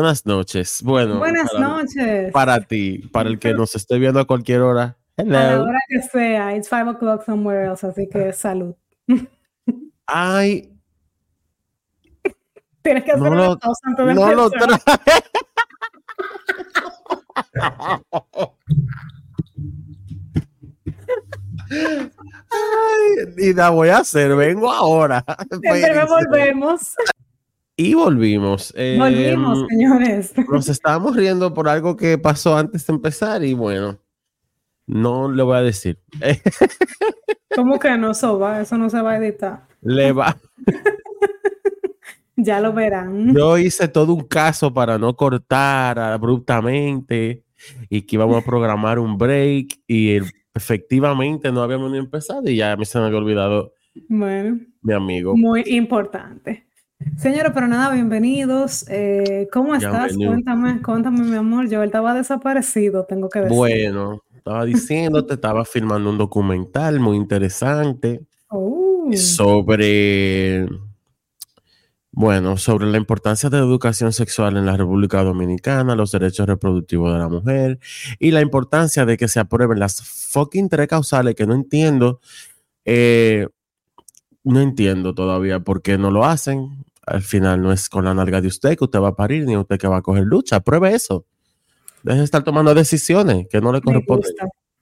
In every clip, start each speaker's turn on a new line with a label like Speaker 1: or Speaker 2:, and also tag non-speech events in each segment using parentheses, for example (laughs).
Speaker 1: Buenas noches. Bueno,
Speaker 2: Buenas
Speaker 1: para,
Speaker 2: noches.
Speaker 1: Para ti, para el que nos esté viendo a cualquier hora.
Speaker 2: A la hora que sea, it's five o'clock somewhere else, así que salud. (laughs)
Speaker 1: Ay. (laughs)
Speaker 2: Tienes que hacer
Speaker 1: no
Speaker 2: una
Speaker 1: lo,
Speaker 2: pausa antes de
Speaker 1: no lo traje. (laughs) Ay, y la voy a hacer, vengo ahora.
Speaker 2: Siempre volvemos.
Speaker 1: Y volvimos. Eh,
Speaker 2: Volvimos, señores.
Speaker 1: Nos estábamos riendo por algo que pasó antes de empezar y bueno, no le voy a decir. (laughs)
Speaker 2: ¿Cómo que no soba? Eso no se va a editar.
Speaker 1: Le va. (laughs)
Speaker 2: Ya lo verán.
Speaker 1: Yo hice todo un caso para no cortar abruptamente y que íbamos a programar un break y el- efectivamente no habíamos ni empezado y ya me se me había olvidado
Speaker 2: Bueno,
Speaker 1: mi amigo.
Speaker 2: muy importante. Señores, pero nada, bienvenidos. Eh, ¿Cómo estás?
Speaker 1: Bienvenido.
Speaker 2: Cuéntame, cuéntame, mi amor. Yo estaba desaparecido, tengo que decir.
Speaker 1: Bueno, estaba diciéndote, estaba filmando un documental muy interesante
Speaker 2: Oh,
Speaker 1: sobre, bueno, sobre la importancia de la educación sexual en la República Dominicana, los derechos reproductivos de la mujer y la importancia de que se aprueben las fucking tres causales que no entiendo, eh, no entiendo todavía por qué no lo hacen. Al final no es con la nalga de usted que usted va a parir ni usted que va a coger lucha. Apruebe eso. Deje de estar tomando decisiones que no le corresponden.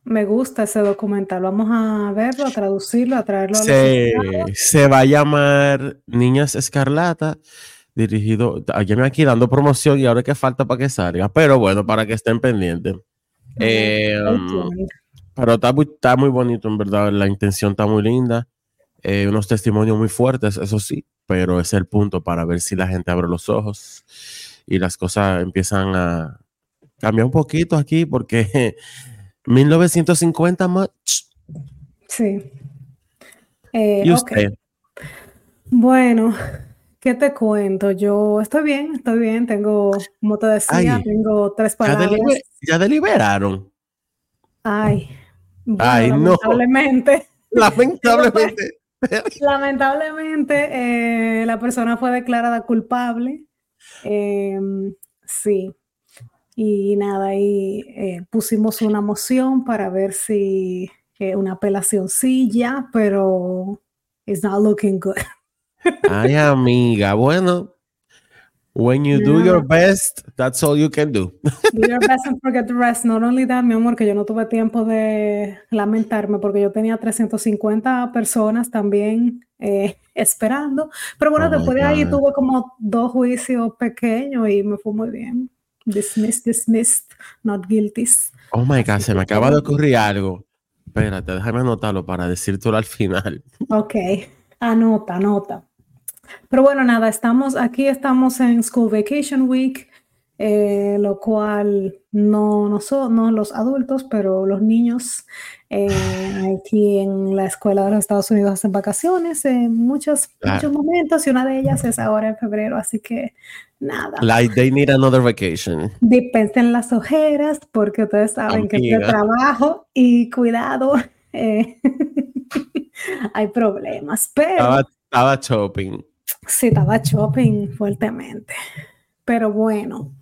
Speaker 2: Me gusta ese documental. Vamos a verlo, a traducirlo, a traerlo a
Speaker 1: se,
Speaker 2: estados.
Speaker 1: se va a llamar Niñas Escarlata, dirigido, aquí me aquí dando promoción y ahora que falta para que salga, pero bueno, para que estén pendientes. Eh, um, pero está muy, está muy bonito, en verdad, la intención está muy linda, eh, unos testimonios muy fuertes, eso sí, pero es el punto para ver si la gente abre los ojos y las cosas empiezan a cambiar un poquito aquí, porque (laughs) 1950 más...
Speaker 2: Sí. Eh,
Speaker 1: ¿Y usted?
Speaker 2: Bueno, ¿qué te cuento? Yo estoy bien, estoy bien. Tengo, como te decía,
Speaker 1: Ay,
Speaker 2: tengo tres
Speaker 1: ¿Ya,
Speaker 2: palabras.
Speaker 1: ya deliberaron?
Speaker 2: Ay, bueno,
Speaker 1: Ay, no.
Speaker 2: lamentablemente,
Speaker 1: Lamentablemente. (laughs)
Speaker 2: lamentablemente, eh, la persona fue declarada culpable. Em, sí. Y nada, ahí eh, pusimos una moción para ver si eh, una apelación sí ya, pero it's not looking good.
Speaker 1: Ay, amiga, bueno. When you do your best, that's all you can do. (laughs)
Speaker 2: Do your best and forget the rest. Not only that, mi amor, que yo no tuve tiempo de lamentarme porque yo tenía 350 personas también eh, (laughs) esperando. Pero bueno,
Speaker 1: Oh
Speaker 2: después de ahí tuve como dos juicios pequeños y me fue muy bien. Dismissed, dismissed, not guilty.
Speaker 1: Oh my God, se me acaba de ocurrir algo. Espérate, déjame anotarlo para decírtelo al final.
Speaker 2: Ok, anota, anota. Pero bueno, nada, estamos aquí, estamos en School Vacation Week, eh, lo cual no, no, so- no los adultos, pero los niños eh, aquí en la escuela de los Estados Unidos hacen vacaciones en muchos,
Speaker 1: Claro.
Speaker 2: muchos momentos y una de ellas es ahora en febrero, así que nada,
Speaker 1: Like they need another vacation.
Speaker 2: dispensen las ojeras porque ustedes saben que es de
Speaker 1: Amiga.
Speaker 2: trabajo y cuidado, eh, (laughs) hay problemas, pero...
Speaker 1: Estaba, estaba shopping.
Speaker 2: Sí, estaba shopping fuertemente. Pero bueno,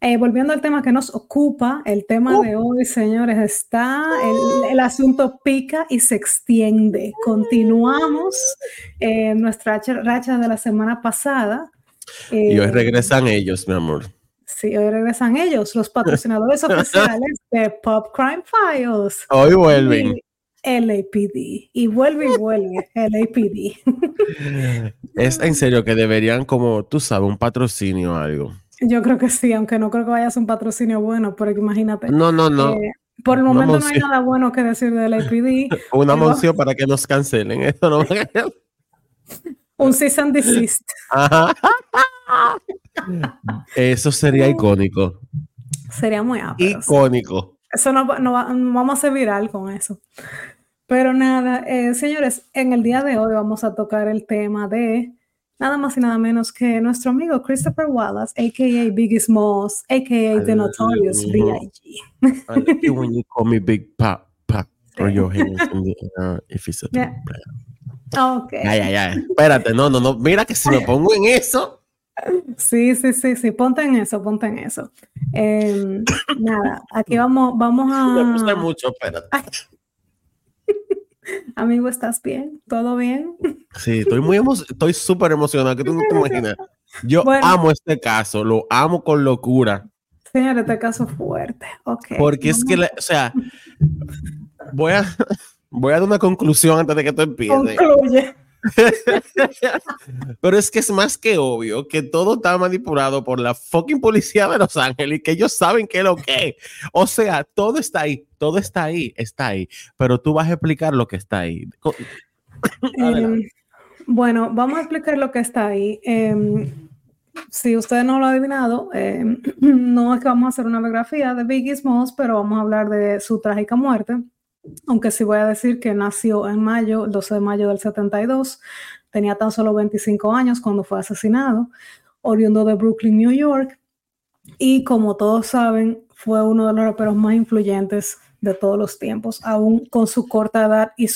Speaker 2: eh, volviendo al tema que nos ocupa, el tema de hoy, señores, está, el, el asunto pica y se extiende. Continuamos eh, nuestra racha, de la semana pasada.
Speaker 1: Y hoy
Speaker 2: Eh,
Speaker 1: regresan ellos, mi amor.
Speaker 2: Sí, hoy regresan ellos, los patrocinadores (laughs) oficiales de Pop Crime Files.
Speaker 1: Hoy vuelven.
Speaker 2: y LAPD. Y vuelve y vuelve (laughs) LAPD.
Speaker 1: Es en serio que deberían, como tú sabes, un patrocinio o algo.
Speaker 2: Yo creo que sí, aunque no creo que vaya a ser un patrocinio bueno, porque imagínate.
Speaker 1: No, no, no.
Speaker 2: eh, por el
Speaker 1: una
Speaker 2: momento no hay nada bueno que decir del APD. (laughs)
Speaker 1: Una
Speaker 2: pero-
Speaker 1: moción para que nos cancelen. (laughs) Eso no
Speaker 2: Un cease and desist.
Speaker 1: Eso sería icónico.
Speaker 2: Sería muy ápero.
Speaker 1: Icónico.
Speaker 2: Eso no, no va- no vamos a hacer viral con eso. Pero nada, eh, señores, en el día de hoy vamos a tocar el tema de nada más y nada menos que nuestro amigo Christopher Wallace, a.k.a. Biggie Smalls, a.k.a. The Notorious. B.I.G.
Speaker 1: I like it when you call me Big Pop, Pop, (laughs) or your hands in the air if it's a
Speaker 2: Yeah. Ok.
Speaker 1: Ay, ay, ay. Espérate, no, no, no. Mira que si me pongo en eso,
Speaker 2: Sí, sí, sí, sí, ponte en eso, ponte en eso. Em, nada, aquí vamos, vamos (laughs) a.
Speaker 1: Me gusta mucho, espérate.
Speaker 2: Amigo, ¿estás bien? ¿Todo bien?
Speaker 1: Sí, estoy muy estoy súper emocionado, que tú no te imaginas. Yo amo este caso, lo amo con locura.
Speaker 2: Señor, este caso fuerte. Ok.
Speaker 1: Porque es que, o sea, voy a, (laughs) voy a dar una conclusión antes de que tú empieces. Concluye. (laughs) Pero es que es más que obvio que todo está manipulado por la fucking policía de Los Ángeles y que ellos saben qué es lo que O sea, todo está ahí, todo está ahí, está ahí. Pero tú vas a explicar lo que está ahí. (coughs)
Speaker 2: Em, bueno, vamos a explicar lo que está ahí. Em, si usted no lo ha adivinado, em, (coughs) no es que vamos a hacer una biografía de Biggie Smalls, pero vamos a hablar de su trágica muerte aunque sí voy a decir que nació en mayo, el 12 de mayo del 72, tenía tan solo 25 años cuando fue asesinado, oriundo de Brooklyn, New York, y como todos saben, fue uno de los raperos más influyentes de todos los tiempos, aún con su corta edad y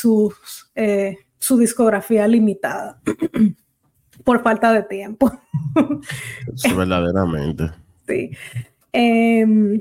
Speaker 2: eh, su discografía limitada, (clears throat) por falta de tiempo. (laughs)
Speaker 1: verdaderamente.
Speaker 2: Sí. Em,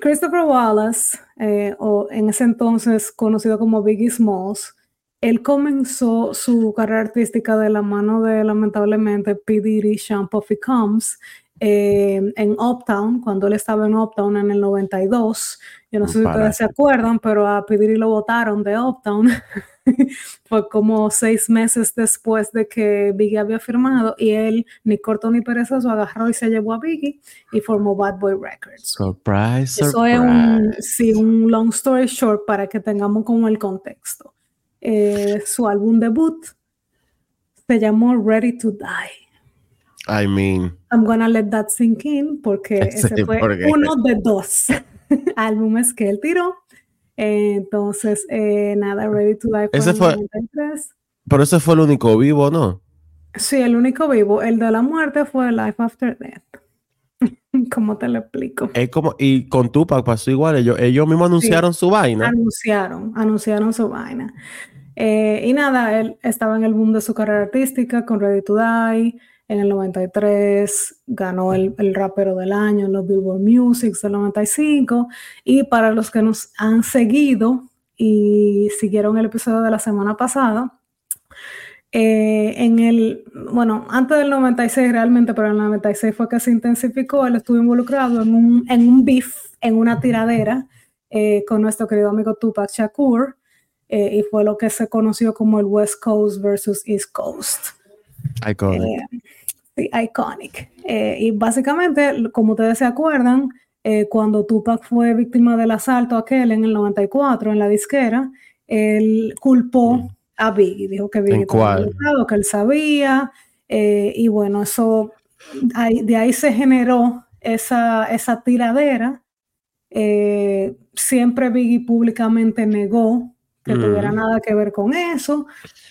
Speaker 2: Christopher Wallace, eh, o en ese entonces conocido como Biggie Smalls, él comenzó su carrera artística de la mano de lamentablemente P. Diddy, Sean Puffy Combs, eh, en Uptown, cuando él estaba en Uptown en el 92. Yo no sé si ustedes se acuerdan, pero a P. Diddy lo votaron de Uptown (laughs) (laughs) Fue como seis meses después de que Biggie había firmado y él, ni corto ni perezoso, agarró y se llevó a Biggie y formó Bad Boy Records.
Speaker 1: Surprise,
Speaker 2: Eso es un, sí, un long story short para que tengamos como el contexto. Eh, su álbum debut se llamó Ready to Die.
Speaker 1: I mean,
Speaker 2: I'm gonna let that sink in porque (laughs) ese fue uno de dos (laughs) álbumes que él tiró entonces, eh, nada, Ready to Die
Speaker 1: fue, ese fue Pero ese fue el único vivo, ¿no?
Speaker 2: Sí, el único vivo. El de la muerte fue Life After Death. (laughs) ¿Cómo te lo explico?
Speaker 1: Es como, y con Tupac pasó igual. Ellos, ellos mismos anunciaron su vaina.
Speaker 2: Anunciaron, anunciaron su vaina. Eh, y nada, él estaba en el boom de su carrera artística con Ready to Die. En el 93 ganó el, el, rapero del año en los Billboard Music del 95. Y para los que nos han seguido y siguieron el episodio de la semana pasada, eh, en el, bueno, antes del 96 realmente, pero en el 96 fue que se intensificó, él estuvo involucrado en un, en un beef, en una tiradera eh, con nuestro querido amigo Tupac Shakur, eh, y fue lo que se conoció como el West Coast versus East Coast.
Speaker 1: Iconic.
Speaker 2: sí, iconic. y básicamente, como ustedes se acuerdan, cuando Tupac fue víctima del asalto aquel en el 94 en la disquera, él culpó mm a Biggie. Dijo que Biggie estaba que él sabía. Eh, y bueno, eso, de ahí se generó esa, esa tiradera. Eh, siempre Biggie públicamente negó que tuviera nada que ver con eso,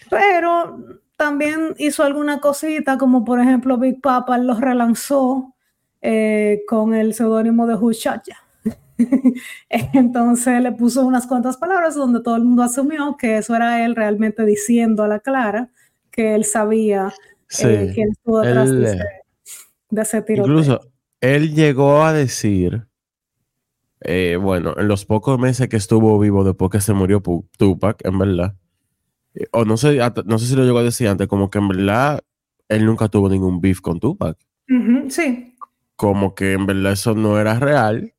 Speaker 2: pero también hizo alguna cosita, como por ejemplo Big Papa los relanzó eh, con el seudónimo de Huchacha. (laughs) Entonces le puso unas cuantas palabras donde todo el mundo asumió que eso era él realmente diciendo a la clara que él sabía eh, quién estuvo detrás de, ese, tiroteo.
Speaker 1: Incluso él llegó a decir, eh, bueno, en los pocos meses que estuvo vivo después que se murió Tupac, en verdad, eh, o no sé, no sé si lo llegó a decir antes, como que en verdad él nunca tuvo ningún beef con Tupac.
Speaker 2: sí.
Speaker 1: Como que en verdad eso no era real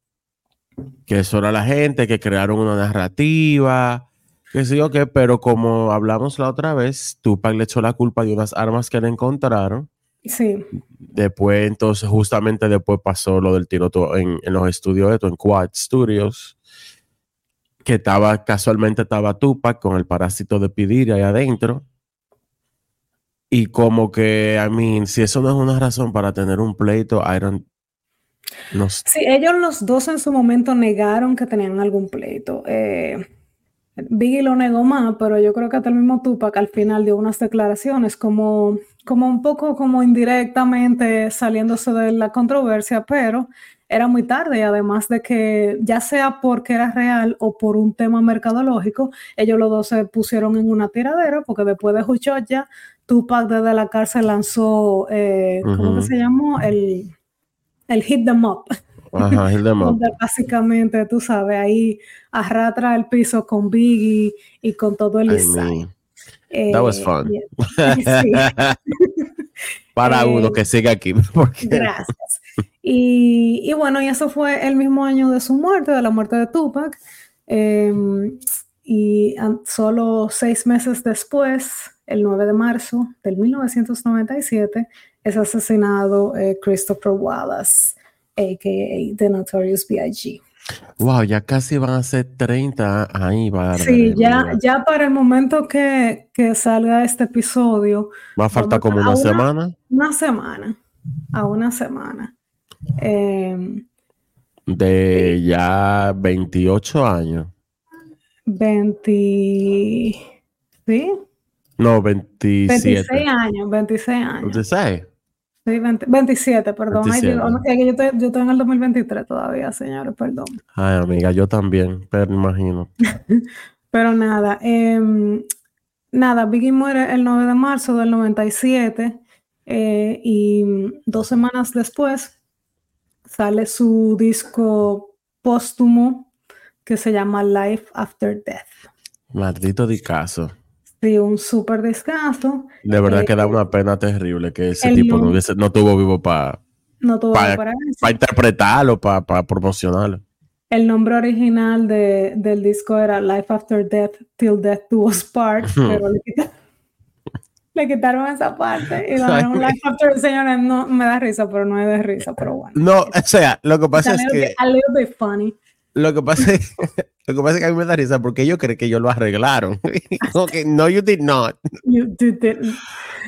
Speaker 1: que eso era la gente, que crearon una narrativa, que sí o qué, pero como hablamos la otra vez, Tupac le echó la culpa de unas armas que le encontraron.
Speaker 2: Sí.
Speaker 1: Después, entonces, justamente después pasó lo del tiro en, en los estudios de en Quad Studios, que estaba, casualmente estaba Tupac con el parásito de Pidir ahí adentro. Y como que, I mean, si eso no es una razón para tener un pleito, I don't,
Speaker 2: Sí, ellos los dos en su momento negaron que tenían algún pleito. Eh, Biggie lo negó más, pero yo creo que hasta el mismo Tupac al final dio unas declaraciones como, como un poco como indirectamente saliéndose de la controversia, pero era muy tarde y además de que ya sea porque era real o por un tema mercadológico, ellos los dos se pusieron en una tiradera porque después de Huchoya, Tupac desde la cárcel lanzó, eh, ¿cómo que se llamó? El, el Hit Them Up.
Speaker 1: Ajá, Hit Them (laughs) Up.
Speaker 2: básicamente, tú sabes, ahí arrastra el piso con Biggie y con todo el
Speaker 1: design. That was fun. (laughs) (laughs) Para uno eh, que siga aquí.
Speaker 2: Gracias. Y, bueno, y eso fue el mismo año de su muerte, de la muerte de Tupac. Em, y solo seis meses después, el 9 de marzo del 1997, es asesinado eh, Christopher Wallace, a.k.a. The Notorious B.I.G.
Speaker 1: Wow, ya casi van a ser 30 ahí, va
Speaker 2: Sí, ya, ya para el momento que, salga este episodio.
Speaker 1: Va a faltar como una, semana.
Speaker 2: Una semana, a una semana. Em,
Speaker 1: de ya 28 años.
Speaker 2: 20. ¿Sí?
Speaker 1: No, 27.
Speaker 2: 26 años, 26 años.
Speaker 1: 26.
Speaker 2: Sí, 27, perdón. yo, estoy, en el 2023 todavía, señores, perdón.
Speaker 1: Ay, amiga, yo también, pero imagino. (laughs)
Speaker 2: pero nada, em, nada, Biggie muere el 9 de marzo del 97 eh, y dos semanas después sale su disco póstumo que se llama Life After Death.
Speaker 1: Maldito caso.
Speaker 2: Sí, un súper descanso.
Speaker 1: De verdad que da eh, una pena terrible que ese tipo no, no, tuvo vivo para
Speaker 2: no
Speaker 1: interpretarlo, para, para promocionarlo.
Speaker 2: El nombre original de, del disco era Life After Death, Till Death Do Us Part, pero le quitaron, esa parte y dieron Life After Señores, no me da risa, pero no es de risa, pero bueno.
Speaker 1: No, o sea, lo que pasa es que...
Speaker 2: A little bit funny.
Speaker 1: Lo que pasa es, (laughs) lo que pasa es que a mí me da risa porque yo creo que ellos lo arreglaron. (laughs) no, you did not.
Speaker 2: You did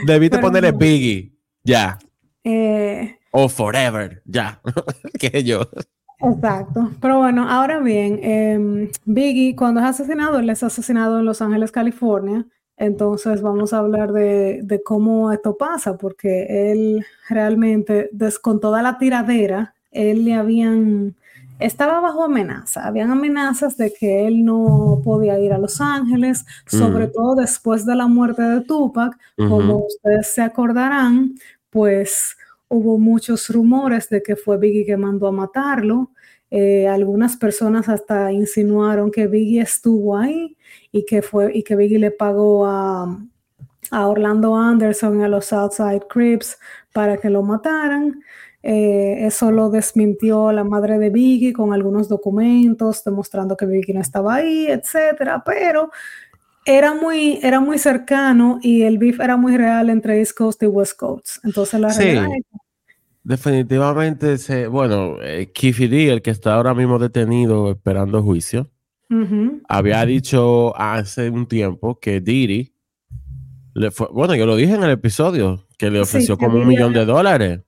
Speaker 1: Debiste ponerle Biggie, ya.
Speaker 2: Eh,
Speaker 1: o Forever, ya. (laughs) que yo.
Speaker 2: Exacto. Pero bueno, ahora bien, em, Biggie, cuando es asesinado, él es asesinado en Los Ángeles, California. Entonces vamos a hablar de, de cómo esto pasa, porque él realmente, con toda la tiradera, él le habían estaba bajo amenaza. Habían amenazas de que él no podía ir a Los Ángeles, sobre todo después de la muerte de Tupac. Como ustedes se acordarán, pues hubo muchos rumores de que fue Biggie que mandó a matarlo. Eh, algunas personas hasta insinuaron que Biggie estuvo ahí y que, fue, y que Biggie le pagó a, a Orlando Anderson a los Southside Crips para que lo mataran. Eh, eso lo desmintió la madre de Biggie con algunos documentos demostrando que Biggie no estaba ahí, etcétera, pero era muy, era muy cercano y el beef era muy real entre East Coast y West Coast. Entonces la
Speaker 1: sí, Definitivamente, se, bueno, eh, D, el que está ahora mismo detenido esperando juicio, había dicho hace un tiempo que Diddy, le fue, bueno, yo lo dije en el episodio, que le ofreció como un millón de dólares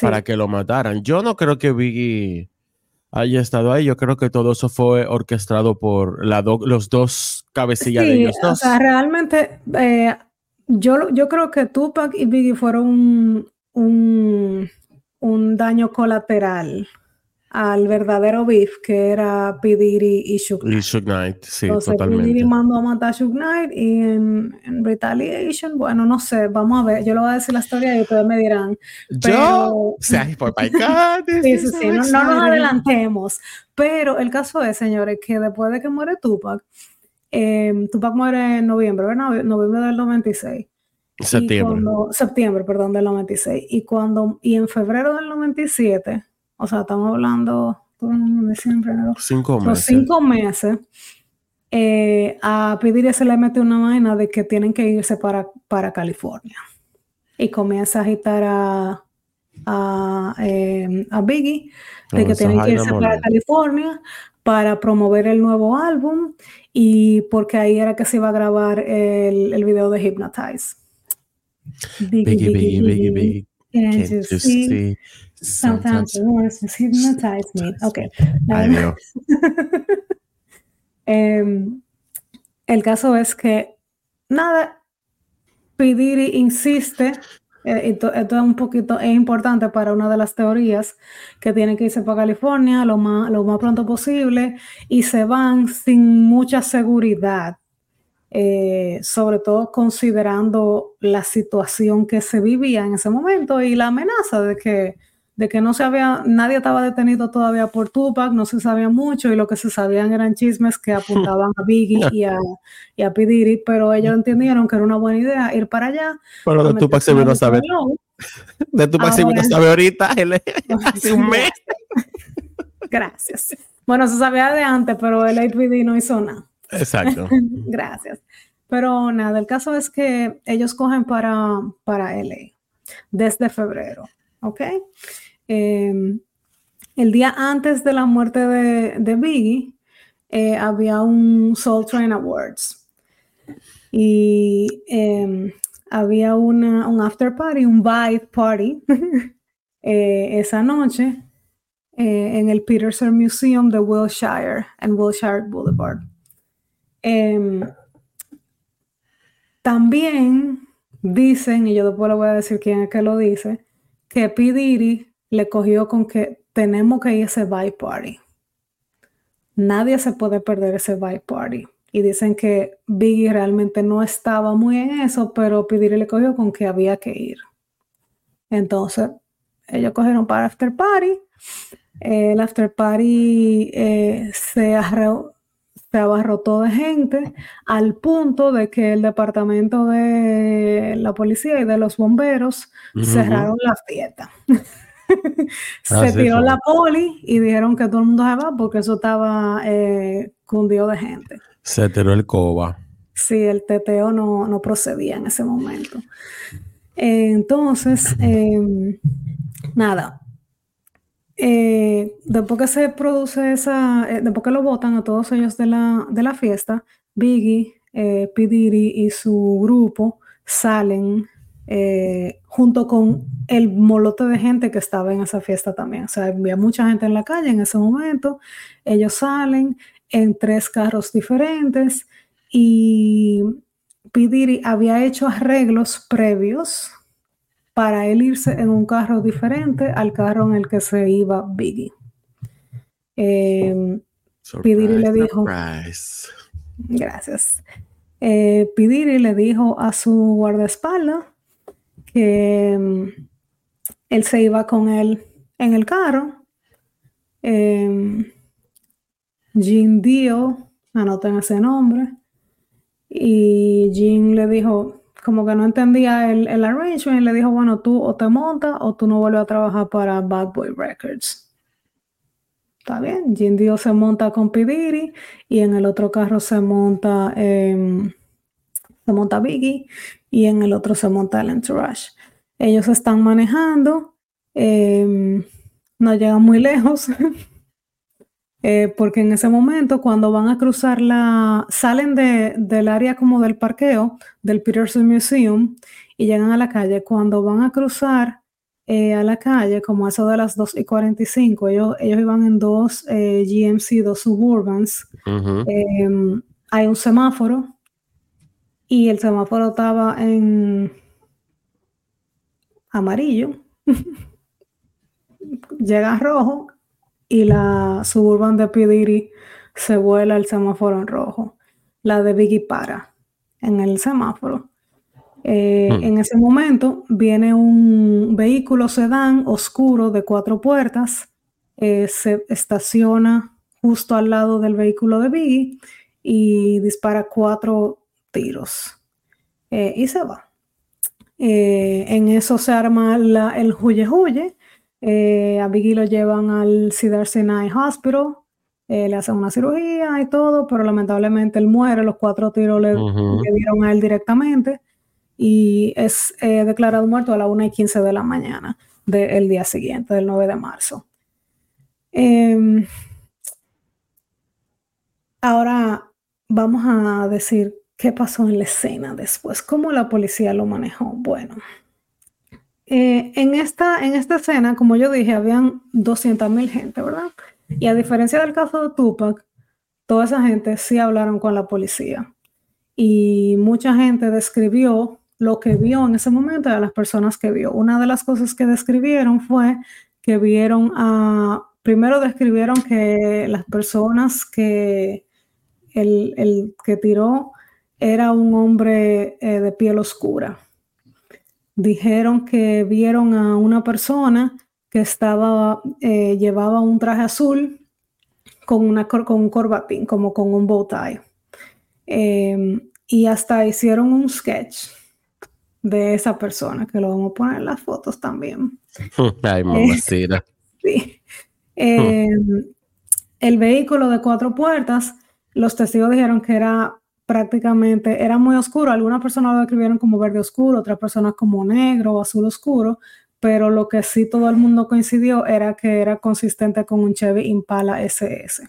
Speaker 1: para que lo mataran. Yo no creo que Biggie haya estado ahí. Yo creo que todo eso fue orquestado por la los dos cabecillas de ellos dos.
Speaker 2: O sea, realmente, eh, yo, yo creo que Tupac y Biggie fueron un, un daño colateral al verdadero beef que era P. y Suge
Speaker 1: Knight. Y Suge Knight, sí, Entonces, totalmente.
Speaker 2: mandó a matar a Suge Knight y en, Retaliation, bueno, no sé, vamos a ver, yo le voy a decir la historia y ustedes me dirán.
Speaker 1: Yo, o sea, por my God, (laughs)
Speaker 2: sí, sí, sí, no, nos adelantemos. Pero el caso es, señores, que después de que muere Tupac, eh, Tupac muere en noviembre, ¿verdad? Noviembre del 96.
Speaker 1: Septiembre.
Speaker 2: septiembre, perdón, del 96. Y, cuando, y en febrero del 97 o sea, estamos hablando de siempre,
Speaker 1: cinco meses.
Speaker 2: Los cinco meses. Eh, a pedir se le mete una vaina de que tienen que irse para, para California. Y comienza a agitar a, a, eh, Biggie de que tienen que irse para California para promover el nuevo álbum y porque ahí era que se iba a grabar el, el video de Hypnotize.
Speaker 1: Biggie, Biggie, Biggie, Biggie.
Speaker 2: Sometimes the words hypnotize me. Ok. um, (laughs) el caso es que, nada, Pidiri insiste Eh, esto, es un poquito es importante para una de las teorías que tienen que irse para California lo más, lo más pronto posible y se van sin mucha seguridad, eh, sobre todo considerando la situación que se vivía en ese momento y la amenaza de que de que no se había, nadie estaba detenido todavía por Tupac, no se sabía mucho y lo que se sabían eran chismes que apuntaban a Biggie (laughs) y a, y a P. pero ellos entendieron que era una buena idea ir para allá.
Speaker 1: Pero de Tupac se vino a saber. De Tupac se vino a saber ahorita, (laughs) hace un mes.
Speaker 2: Gracias. Bueno, se sabía de antes, pero el APD no hizo nada.
Speaker 1: Exacto. (laughs)
Speaker 2: Gracias. Pero nada, el caso es que ellos cogen para, para LA desde febrero, ¿ok? Em, el día antes de la muerte de, Biggie, eh, había un Soul Train Awards. Y em, había una, un after party, un vibe party, (laughs) eh, esa noche eh, en el Peterson Museum de Wilshire, en Wilshire Boulevard. Em, también dicen, y yo después le voy a decir quién es que lo dice, que P le cogió con que tenemos que ir a ese bye party. Nadie se puede perder ese bye party. Y dicen que Biggie realmente no estaba muy en eso, pero Pidiri le cogió con que había que ir. Entonces, ellos cogieron para after party. el after party eh, se, se abarrotó de gente al punto de que el departamento de la policía y de los bomberos cerraron la fiesta. (laughs) (laughs) se tiró la poli y dijeron que todo el mundo se va porque eso estaba eh, cundido de gente.
Speaker 1: Se tiró el coba.
Speaker 2: Sí, el teteo no, procedía en ese momento. entonces, (laughs) em, nada. Eh, después que se produce esa, eh, después que lo votan a todos ellos de la, de la fiesta, Biggie, Pidiri y su grupo salen eh, junto con el molote de gente que estaba en esa fiesta también. O sea, había mucha gente en la calle en ese momento. Ellos salen en tres carros diferentes y Pidiri había hecho arreglos previos para él irse en un carro diferente al carro en el que se iba Biggie. Eh, Pidiri le dijo. Gracias. Eh, Pidiri le dijo a su guardaespaldas que mm, él se iba con él en el carro. Eh, Jean Dio, anoten ese nombre, y Jean le dijo, como que no entendía el, el arrangement, y le dijo, bueno, tú o te montas o tú no vuelves a trabajar para Bad Boy Records. Está bien, Jean Dio se monta con Pidiri y en el otro carro se monta, em, se monta Biggie y en el otro se monta el entourage. Ellos están manejando, em, no llegan muy lejos, (laughs) eh, porque en ese momento cuando van a cruzar la, salen del área como del parqueo del Peterson Museum y llegan a la calle, cuando van a cruzar eh, a la calle, como eso de las 2 y 45, ellos, ellos iban en dos eh, GMC, dos Suburbans, em, hay un semáforo y el semáforo estaba en amarillo, (laughs) llega rojo y la suburban de Pidiri se vuela el semáforo en rojo. La de Biggie para en el semáforo. Eh, hmm. En ese momento viene un vehículo sedán oscuro de cuatro puertas, eh, se estaciona justo al lado del vehículo de Biggie y dispara cuatro tiros eh, y se va. Eh, en eso se arma el huye huye. Eh, a Biggie lo llevan al Cedar Sinai Hospital. le hacen una cirugía y todo, pero lamentablemente él muere. Los cuatro tiros le, dieron a él directamente y es declarado muerto a las 1 y 15 de la mañana del día siguiente, del 9 de marzo. Em, ahora vamos a decir ¿Qué pasó en la escena después? ¿Cómo la policía lo manejó? Bueno, eh, en, esta, en esta escena, como yo dije, habían 200.000 gente, ¿verdad? Y a diferencia del caso de Tupac, toda esa gente sí hablaron con la policía. Y mucha gente describió lo que vio en ese momento de las personas que vio. Una de las cosas que describieron fue que vieron a, primero describieron que las personas que el, que tiró era un hombre eh, de piel oscura. Dijeron que vieron a una persona que estaba, eh, llevaba un traje azul con, una, con un corbatín, como con un bow tie. Em, y hasta hicieron un sketch de esa persona, que lo vamos a poner en las fotos también. (laughs)
Speaker 1: Ay, mamacita. (laughs)
Speaker 2: sí. Em, el vehículo de cuatro puertas, los testigos dijeron que era prácticamente, era muy oscuro. Algunas personas lo describieron como verde oscuro, otras personas como negro o azul oscuro, pero lo que sí todo el mundo coincidió era que era consistente con un Chevy Impala SS.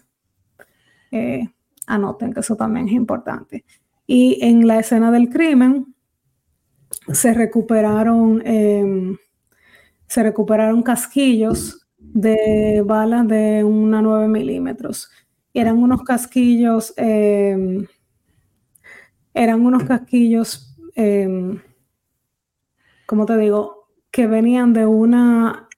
Speaker 2: Eh, anoten que eso también es importante. Y en la escena del crimen se recuperaron, em, se recuperaron casquillos de balas de una 9 milímetros. Eran unos casquillos, em, eran unos casquillos, eh, ¿cómo te digo? que venían de una,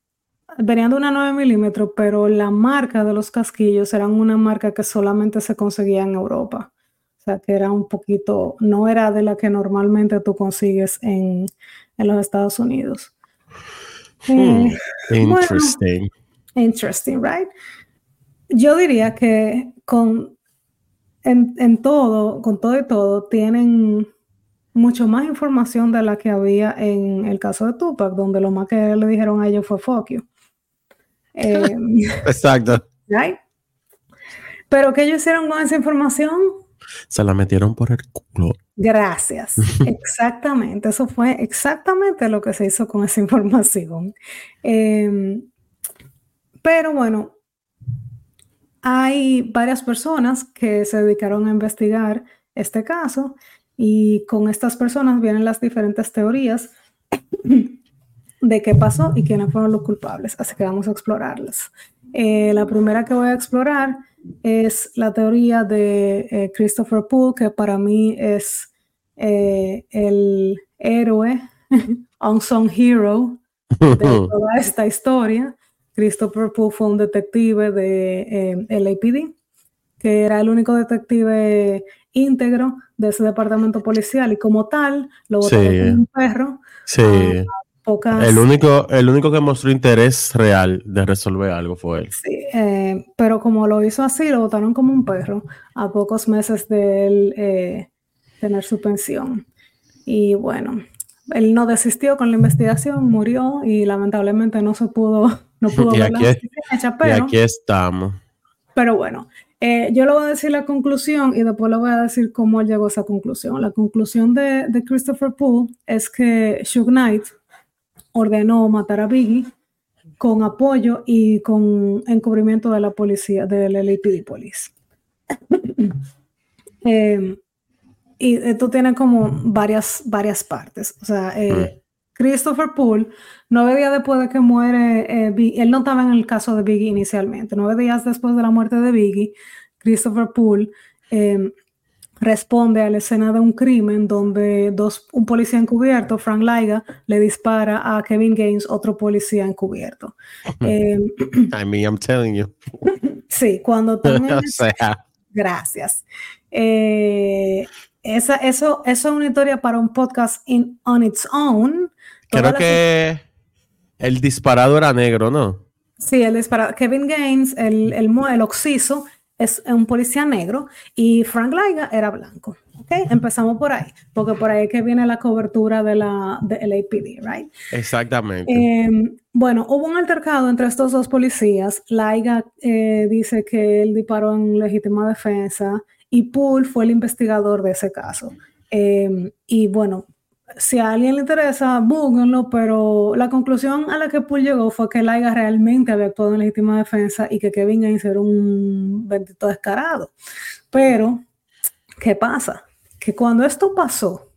Speaker 2: venían de una 9 milímetros, pero la marca de los casquillos eran una marca que solamente se conseguía en Europa. O sea, que era un poquito, no era de la que normalmente tú consigues en, los Estados Unidos.
Speaker 1: Hmm, eh, interesting.
Speaker 2: interesting, right? Yo diría que con en, en, todo, con todo y todo, tienen mucho más información de la que había en el caso de Tupac, donde lo más que le dijeron a ellos fue fuck you. (laughs)
Speaker 1: Em, Exacto.
Speaker 2: Pero ¿qué ellos hicieron con esa información?
Speaker 1: Se la metieron por el culo.
Speaker 2: Gracias. (laughs) Exactamente. Eso fue exactamente lo que se hizo con esa información. Em, pero bueno, hay varias personas que se dedicaron a investigar este caso y con estas personas vienen las diferentes teorías (clears throat) de qué pasó y quiénes fueron los culpables. Así que vamos a explorarlas. Eh, la primera que voy a explorar es la teoría de eh, Christopher Poole, que para mí es eh, el héroe, (laughs) unsung hero de (laughs) toda esta historia. Christopher Poole fue un detective de LAPD, que era el único detective íntegro de ese departamento policial y como tal lo votaron como un perro.
Speaker 1: Sí. el, único, el único que mostró interés real de resolver algo fue él.
Speaker 2: Sí, eh, pero como lo hizo así, lo votaron como un perro a pocos meses de él eh, tener su pensión. Y bueno, él no desistió con la investigación, murió y lamentablemente no se pudo, no pudo
Speaker 1: y, aquí, y aquí estamos.
Speaker 2: Pero bueno, eh, yo le voy a decir la conclusión y después le voy a decir cómo llegó a esa conclusión. La conclusión de, Christopher Poole es que Shug Knight ordenó matar a Biggie con apoyo y con encubrimiento de la policía, del LAPD Police. (coughs) Eh, y esto tiene como varias, varias partes. O sea, eh, Christopher Poole, nueve días después de que muere, eh, él no estaba en el caso de Biggie inicialmente, nueve días después de la muerte de Biggie, Christopher Poole em, responde a la escena de un crimen donde dos, un policía encubierto, Frank Laiga, le dispara a Kevin Gaines, otro policía encubierto. (laughs)
Speaker 1: Em, I mean, I'm telling you. (laughs)
Speaker 2: sí, cuando (laughs) también... Gracias. Eh, esa, eso, eso es una historia para un podcast in, on its own.
Speaker 1: Creo que el disparado era negro, ¿no?
Speaker 2: Sí, el disparado. Kevin Gaines, el, el, el oxiso, es un policía negro y Frank Laiga era blanco. Okay, empezamos por ahí, porque por ahí es que viene la cobertura de la de LAPD, right?
Speaker 1: Exactamente.
Speaker 2: Em, bueno, hubo un altercado entre estos dos policías. Laiga eh, dice que él disparó en legítima defensa y Poole fue el investigador de ese caso. Em, y bueno, si a alguien le interesa, búsquenlo, pero la conclusión a la que Poole llegó fue que Laiga realmente había actuado en legítima defensa y que Kevin Gaines era un bendito descarado. Pero, ¿qué pasa? Que cuando esto pasó,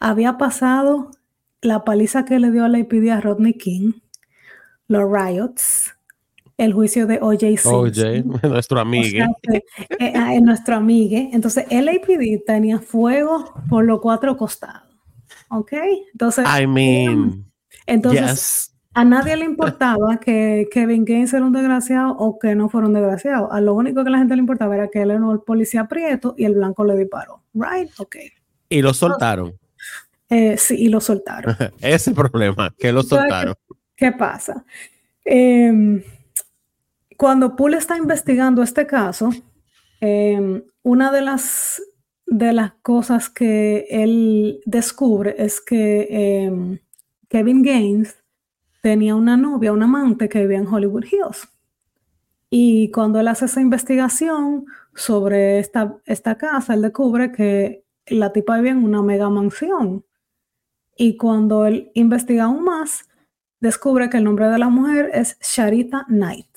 Speaker 2: había pasado la paliza que le dio a la IPD a Rodney King, los riots, el juicio de O.J.
Speaker 1: O.J., (laughs) nuestro amigo.
Speaker 2: Eh, eh, nuestro amigo. Entonces, el APD tenía fuego por los cuatro costados. ¿Ok? Entonces,
Speaker 1: I mean,
Speaker 2: entonces a nadie le importaba que Kevin Gaines era un desgraciado o que no fuera un desgraciado. A lo único que a la gente le importaba era que él era un policía prieto y el blanco le disparó, ¿right? Ok.
Speaker 1: Y lo soltaron.
Speaker 2: Eh, sí, y lo soltaron. (laughs)
Speaker 1: Ese problema, que lo soltaron.
Speaker 2: ¿Qué, pasa? Em, cuando Poole está investigando este caso, em, una de las, de las cosas que él descubre es que em, Kevin Gaines tenía una novia, un amante que vivía en Hollywood Hills. Y cuando él hace esa investigación sobre esta, esta casa, él descubre que la tipa vivía en una mega mansión. Y cuando él investiga aún más, descubre que el nombre de la mujer es Sharita Knight,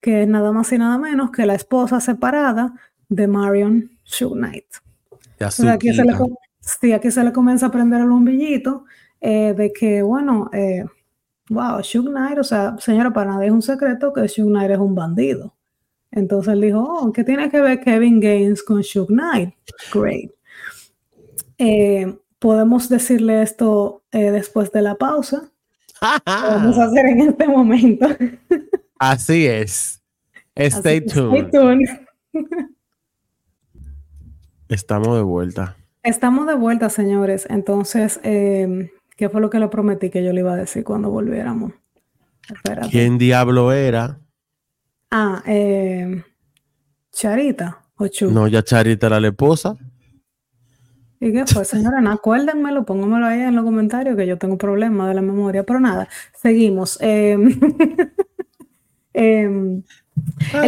Speaker 2: que es nada más y nada menos que la esposa separada de Marion Shug Knight. aquí se, le, sí, aquí se le comienza a prender el bombillito eh, de que, bueno, eh, wow, Shug Knight, o sea, señora, para nadie es un secreto que Shug Knight es un bandido. Entonces él dijo, oh, ¿qué tiene que ver Kevin Gaines con Shug Knight? Great. Eh, podemos decirle esto después de la pausa. (laughs) vamos a hacer en este momento.
Speaker 1: Así es. Stay tuned. (laughs) Estamos de vuelta.
Speaker 2: Estamos de vuelta, señores. Entonces, em, ¿qué fue lo que le prometí que yo le iba a decir cuando volviéramos?
Speaker 1: ¿Quién diablo era?
Speaker 2: Ah, eh, Charita o
Speaker 1: No, ya Charita era la esposa.
Speaker 2: ¿Y qué fue, señora? Acuérdenmelo, póngamelo ahí en los comentarios que yo tengo problemas de la memoria, pero nada, seguimos. Em, (laughs) el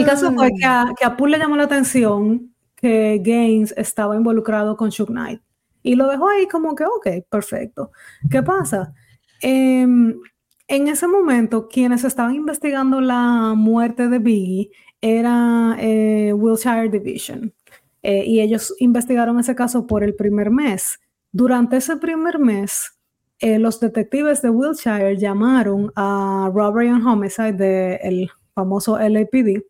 Speaker 2: caso fue que a, que a Poole le llamó la atención que Gaines estaba involucrado con Shook Knight y lo dejó ahí como que, ok, perfecto. ¿Qué pasa? Em, en ese momento, quienes estaban investigando la muerte de Biggie era eh, Wilshire Division. Eh, y ellos investigaron ese caso por el primer mes. Durante ese primer mes, eh, los detectives de Wilshire llamaron a Robbery and Homicide del famoso LAPD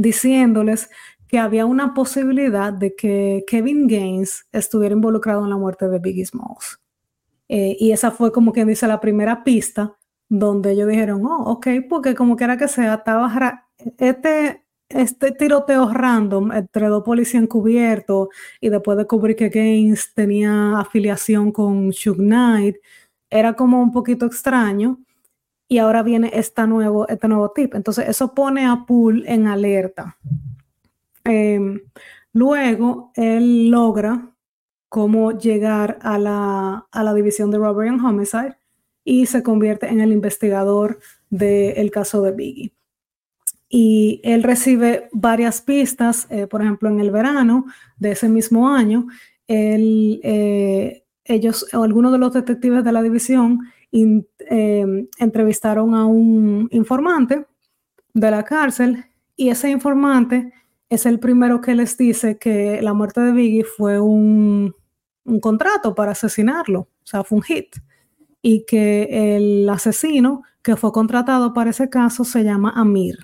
Speaker 2: diciéndoles que había una posibilidad de que Kevin Gaines estuviera involucrado en la muerte de Biggie Smalls. Eh, y esa fue como quien dice la primera pista donde ellos dijeron, oh, ok, porque como quiera que sea, estaba este este tiroteo random entre dos policías encubiertos y después descubrí que Gaines tenía afiliación con Shug Knight, era como un poquito extraño. Y ahora viene esta nuevo, este nuevo tip. Entonces, eso pone a Poole en alerta. Em, luego, él logra cómo llegar a la, a la división de Robbery and Homicide y se convierte en el investigador del caso de Biggie. Y él recibe varias pistas, eh, por ejemplo, en el verano de ese mismo año, eh, ellos, algunos de los detectives de la división, em, entrevistaron a un informante de la cárcel y ese informante es el primero que les dice que la muerte de Biggie fue un, un contrato para asesinarlo, o sea, fue un hit, y que el asesino que fue contratado para ese caso se llama Amir.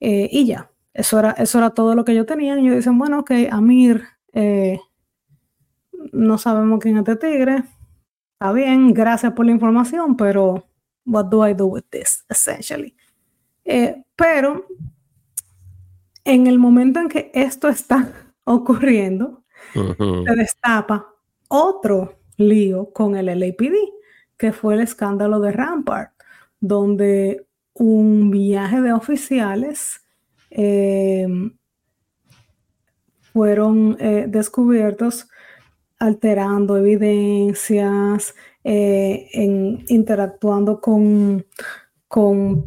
Speaker 2: Eh, y ya, eso era, eso era todo lo que yo tenía. Y ellos dicen, bueno, ok, Amir, eh, no sabemos quién es este tigre. Está bien, gracias por la información, pero what do I do with this, essentially? Eh, pero en el momento en que esto está (laughs) ocurriendo, se destapa otro lío con el LAPD, que fue el escándalo de Rampart, donde un viaje de oficiales em, fueron eh, descubiertos alterando evidencias, eh, en, interactuando con, con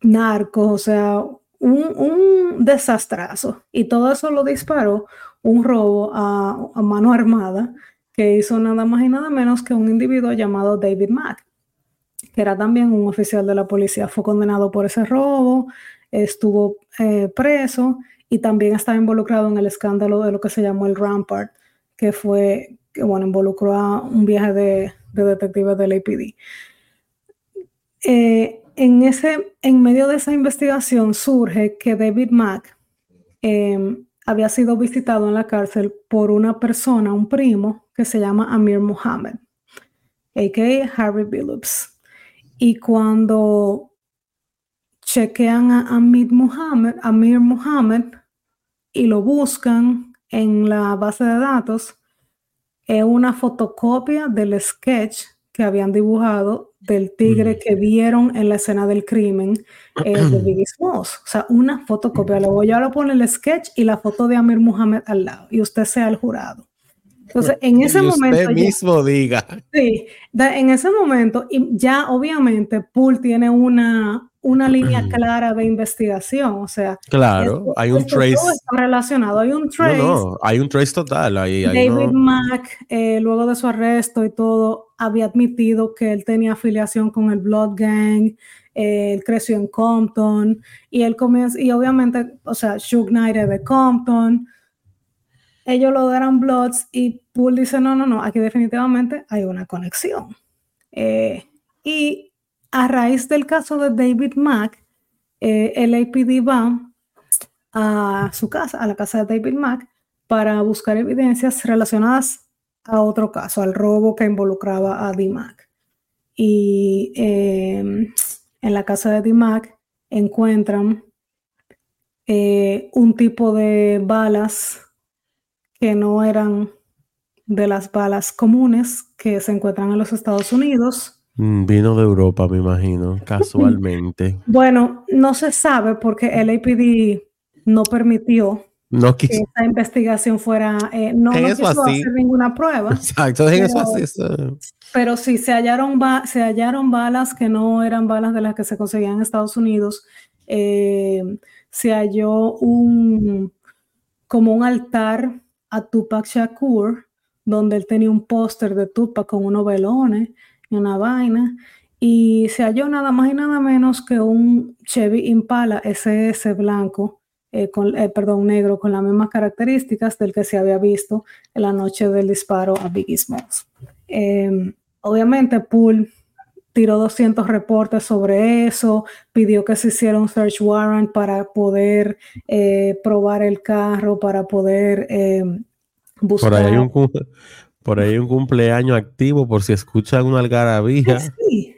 Speaker 2: narcos, o sea, un, desastrazo. Y todo eso lo disparó un robo a, mano armada que hizo nada más y nada menos que un individuo llamado David Mack que era también un oficial de la policía, fue condenado por ese robo, estuvo eh, preso y también estaba involucrado en el escándalo de lo que se llamó el Rampart, que fue, que bueno, involucró a un viaje de, de detectives del APD. Eh, en, ese, en medio de esa investigación surge que David Mack em, había sido visitado en la cárcel por una persona, un primo, que se llama Amir Muhammad, a.k.a. Harvey Billups. Y cuando chequean a Amir Muhammad, Amir Muhammad y lo buscan en la base de datos, es una fotocopia del sketch que habían dibujado del tigre que vieron en la escena del crimen eh, de (clears throat) Biggie Smalls. O sea, una fotocopia. Luego yo lo pone el sketch y la foto de Amir Muhammad al lado y usted sea el jurado. Entonces, en ese momento.
Speaker 1: Usted mismo diga.
Speaker 2: Sí, en ese momento, y ya obviamente Pool tiene una, una (clears throat) línea clara de investigación, o sea.
Speaker 1: Claro, hay un trace.
Speaker 2: relacionado, hay un trace.
Speaker 1: No, hay un trace total. Ahí,
Speaker 2: David Mack, eh, luego de su arresto y todo, había admitido que él tenía afiliación con el Blood Gang. Eh, él creció en Compton y él comienza, y obviamente, o sea, Shug Knight de Compton ellos lo darán Bloods y Pool dice, no, no, no, aquí definitivamente hay una conexión. Eh, y a raíz del caso de David Mack, eh, el APD va a su casa, a la casa de David Mack, para buscar evidencias relacionadas a otro caso, al robo que involucraba a D-Mac. Y em, en la casa de D-Mac encuentran eh, un tipo de balas que no eran de las balas comunes que se encuentran en los Estados Unidos.
Speaker 1: Mm, vino de Europa, me imagino, (laughs) casualmente.
Speaker 2: bueno, no se sabe porque el APD no permitió que esa investigación fuera, eh, no, quiso hacer ninguna prueba.
Speaker 1: Exacto, pero, eso así.
Speaker 2: Pero sí, se hallaron, se hallaron balas que no eran balas de las que se conseguían en Estados Unidos. Eh, se halló un, como un altar a Tupac Shakur, donde él tenía un póster de Tupac con unos velones una vaina, y se halló nada más y nada menos que un Chevy Impala SS blanco, eh, con, eh, perdón, negro, con las mismas características del que se había visto en la noche del disparo a Biggie Smalls. Em, obviamente, Poole tiró 200 reportes sobre eso, pidió que se hiciera un search warrant para poder eh, probar el carro, para poder buscar.
Speaker 1: Por ahí, hay un, por ahí un cumpleaños activo, por si escuchan una algarabía.
Speaker 2: Ay, sí.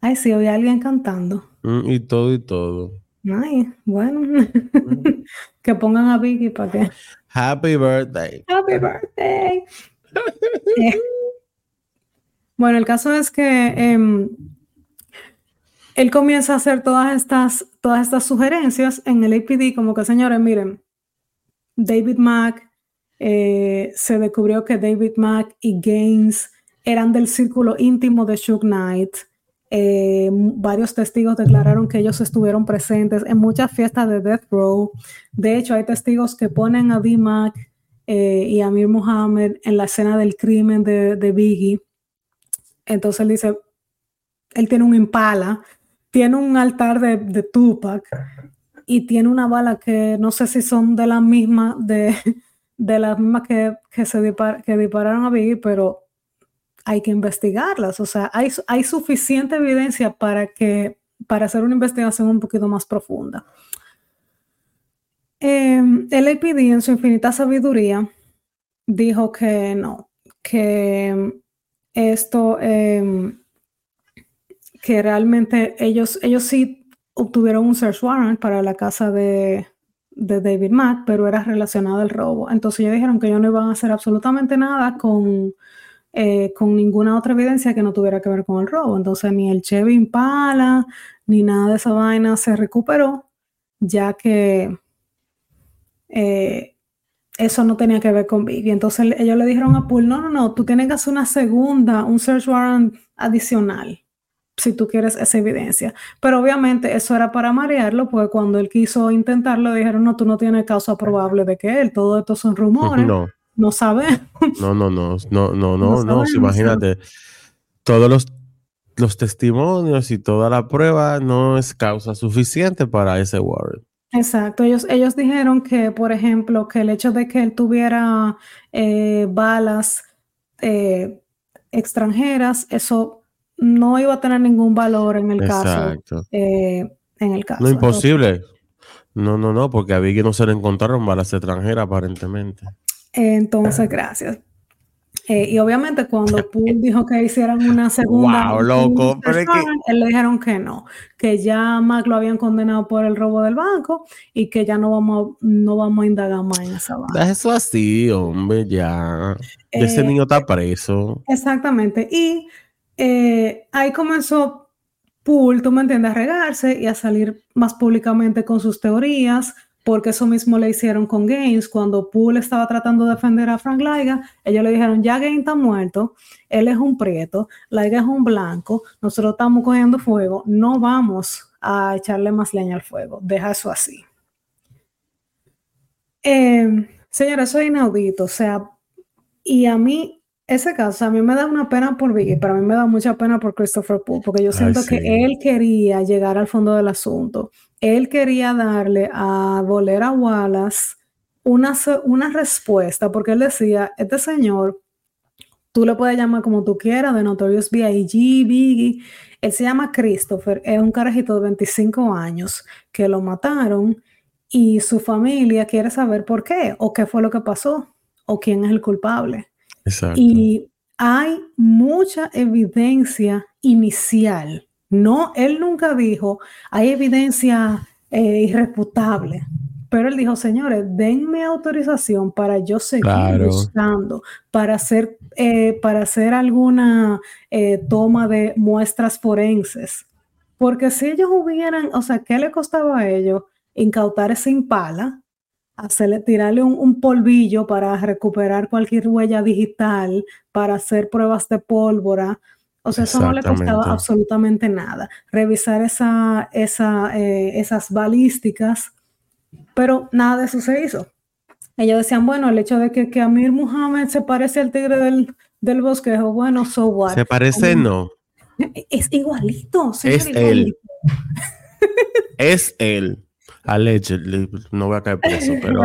Speaker 2: Ay, sí, había alguien cantando.
Speaker 1: Mm, y todo y todo.
Speaker 2: Ay, bueno. Mm. (laughs) que pongan a Vicky para que.
Speaker 1: Happy birthday.
Speaker 2: Happy birthday. Eh, bueno, el caso es que em, él comienza a hacer todas estas, todas estas sugerencias en el APD, como que señores, miren, David Mack, eh, se descubrió que David Mack y Gaines eran del círculo íntimo de Shook Knight. Eh, varios testigos declararon que ellos estuvieron presentes en muchas fiestas de Death Row. De hecho, hay testigos que ponen a D. Mack eh, y a Amir Muhammad en la escena del crimen de, de Biggie. Entonces él dice, él tiene un impala, tiene un altar de, Tupac y tiene una bala que no sé si son de la misma, de, de las mismas que, se que dispararon a Biggie, pero hay que investigarlas. O sea, hay, hay suficiente evidencia para, que, para hacer una investigación un poquito más profunda. Em, el APD en su infinita sabiduría dijo que no, que esto, em, que realmente ellos, ellos sí obtuvieron un search warrant para la casa de, David Mack, pero era relacionado al robo. Entonces ellos dijeron que ellos no iban a hacer absolutamente nada con, eh, con ninguna otra evidencia que no tuviera que ver con el robo. Entonces ni el Chevy Impala, ni nada de esa vaina se recuperó, ya que eh, eso no tenía que ver con Biggie. Entonces ellos le dijeron a Pool, no, no, no, tú tienes que hacer una segunda, un search warrant adicional, si tú quieres esa evidencia. Pero obviamente eso era para marearlo, porque cuando él quiso intentarlo, dijeron, no, tú no tienes causa probable de que él, todo esto son rumores. No. No sabes.
Speaker 1: No, no, no, no, no, no, (laughs) no, imagínate. Todos los, los testimonios y toda la prueba no es causa suficiente para ese warrant.
Speaker 2: Exacto, ellos, ellos dijeron que, por ejemplo, que el hecho de que él tuviera eh, balas eh, extranjeras, eso no iba a tener ningún valor en el caso. Eh, en el caso.
Speaker 1: No, imposible. no, no, no, porque a Vicky no se le encontraron balas extranjeras aparentemente.
Speaker 2: Entonces, gracias. Eh, y obviamente cuando (laughs) Poole dijo que hicieran una segunda,
Speaker 1: wow, loco, pero es que...
Speaker 2: él le dijeron que no, que ya Mac lo habían condenado por el robo del banco y que ya no vamos a, no vamos a indagar más en esa banda.
Speaker 1: Eso así, hombre, ya. Ese niño está preso.
Speaker 2: Exactamente. Y eh, ahí comenzó Poole, tú me entiendes, a regarse y a salir más públicamente con sus teorías, porque eso mismo le hicieron con Gaines. Cuando Poole estaba tratando de defender a Frank Laiga, ellos le dijeron, ya Gaines está muerto, él es un prieto, Laiga es un blanco, nosotros estamos cogiendo fuego, no vamos a echarle más leña al fuego, deja eso así. Eh, señora, eso es inaudito, o sea, y a mí, ese caso, a mí me da una pena por Vicky, pero a mí me da mucha pena por Christopher Poole, porque yo siento que él quería llegar al fondo del asunto él quería darle a Bolera Wallace una, una respuesta, porque él decía, este señor, tú le puedes llamar como tú quieras, de Notorious B.I.G., Biggie, él se llama Christopher, es un carajito de 25 años que lo mataron y su familia quiere saber por qué o qué fue lo que pasó o quién es el culpable.
Speaker 1: Exacto.
Speaker 2: Y hay mucha evidencia inicial no, él nunca dijo, hay evidencia eh, irrefutable. Pero él dijo, señores, denme autorización para yo seguir buscando, para hacer, eh, para hacer alguna eh, toma de muestras forenses. Porque si ellos hubieran, o sea, ¿qué le costaba a ellos incautar ese impala, hacerle, tirarle un, polvillo para recuperar cualquier huella digital, para hacer pruebas de pólvora, o sea, eso no le costaba absolutamente nada. Revisar esa, esa, eh, esas balísticas, pero nada de eso se hizo. Ellos decían, bueno, el hecho de que, que Amir Muhammad se parece al tigre del, del bosquejo, bueno, so what.
Speaker 1: Se parece, no.
Speaker 2: Es igualito.
Speaker 1: Es él. es él. Allegedly. No voy a caer preso, (laughs) pero.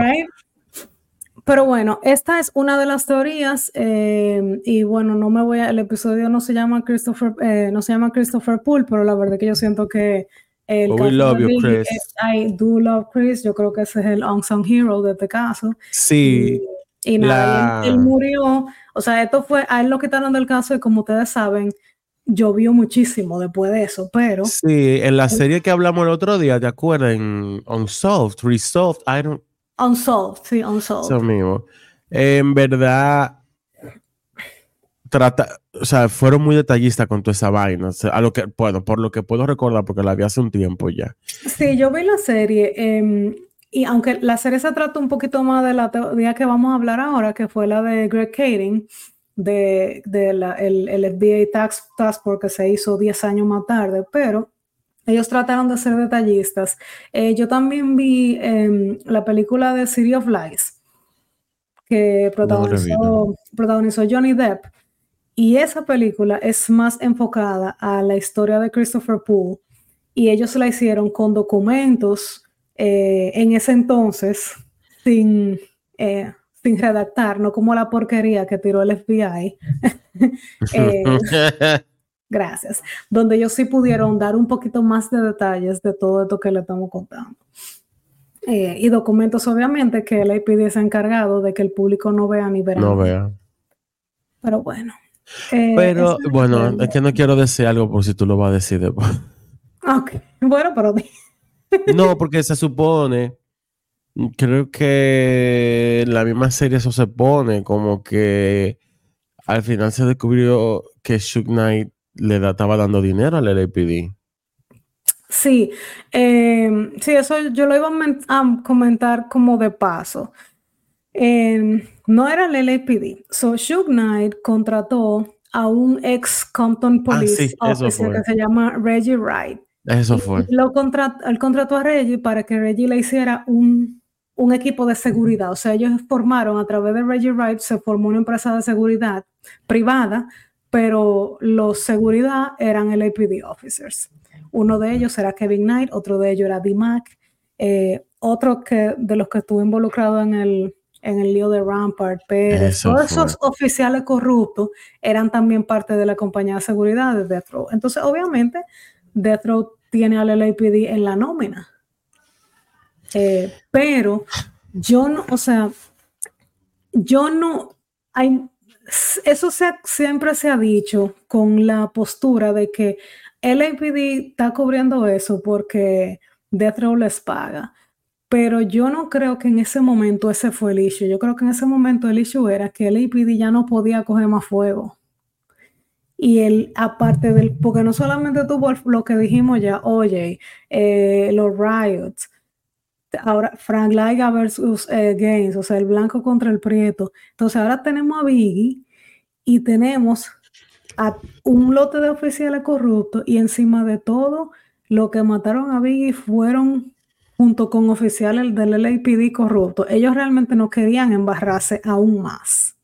Speaker 2: Pero bueno, esta es una de las teorías eh, y bueno, no me voy a, el episodio no se llama Christopher, eh, no se llama Christopher Poole, pero la verdad que yo siento que el
Speaker 1: we love you, Chris.
Speaker 2: I do love Chris, yo creo que ese es el unsung hero de este caso.
Speaker 1: Sí.
Speaker 2: Y, nada, él, murió, o sea, esto fue, a él lo quitaron del caso y como ustedes saben, llovió muchísimo después de eso, pero...
Speaker 1: Sí, en la serie que hablamos el otro día, ¿te acuerdas? En Unsolved, Resolved, I don't...
Speaker 2: Unsolved, sí, Unsolved.
Speaker 1: Eso mismo. en verdad, trata, o sea, fueron muy detallistas con toda esa vaina. a lo que, bueno, por lo que puedo recordar, porque la vi hace un tiempo ya.
Speaker 2: Sí, yo vi la serie. Em, y aunque la serie se trata un poquito más de la teoría que vamos a hablar ahora, que fue la de Greg Kading, de, el, el, FBI Tax, Task Force que se hizo 10 años más tarde, pero ellos trataron de ser detallistas. Eh, yo también vi em, la película de City of Lies, que protagonizó, protagonizó Johnny Depp. Y esa película es más enfocada a la historia de Christopher Poole. Y ellos la hicieron con documentos eh, en ese entonces, sin, eh, sin redactar, no como la porquería que tiró el FBI. (laughs) Gracias. Donde ellos sí pudieron dar un poquito más de detalles de todo esto que le estamos contando. Eh, y documentos, obviamente, que el APD es encargado de que el público no vea ni verá.
Speaker 1: No vea.
Speaker 2: Pero bueno.
Speaker 1: Eh, pero bueno, es que no quiero decir algo por si tú lo vas a decir después.
Speaker 2: Ok, (laughs) bueno, pero...
Speaker 1: no, porque se supone, creo que la misma serie eso se pone como que al final se descubrió que Shook Knight le estaba dando dinero al LAPD.
Speaker 2: Sí, em, sí, eso yo lo iba a, comentar como de paso. Em, no era el LAPD. So, Shug Knight contrató a un ex Compton ah, Police officer que se llama Reggie Wright.
Speaker 1: Eso fue.
Speaker 2: lo contrató, él contrató a Reggie para que Reggie le hiciera un, un equipo de seguridad. O sea, ellos formaron, a través de Reggie Wright, se formó una empresa de seguridad privada pero los seguridad eran el APD officers. Uno de ellos era Kevin Knight, otro de ellos era D-Mac, eh, otro que, de los que estuvo involucrado en el, en el lío de Rampart, pero todos esos oficiales corruptos eran también parte de la compañía de seguridad de Death Row. Entonces, obviamente, Death Row tiene al LAPD en la nómina. Eh, pero yo no, o sea, yo no, hay, eso siempre se ha dicho con la postura de que el APD está cubriendo eso porque Death Row les paga. Pero yo no creo que en ese momento ese fue el issue. Yo creo que en ese momento el issue era que el APD ya no podía coger más fuego. Y él, aparte del, porque no solamente tuvo lo que dijimos ya, oye, eh, los riots, ahora Frank Laiga versus eh, Gaines, o sea, el blanco contra el prieto. Entonces ahora tenemos a Biggie y tenemos a un lote de oficiales corruptos y encima de todo, lo que mataron a Biggie fueron junto con oficiales del LAPD corruptos. Ellos realmente no querían embarrarse aún más.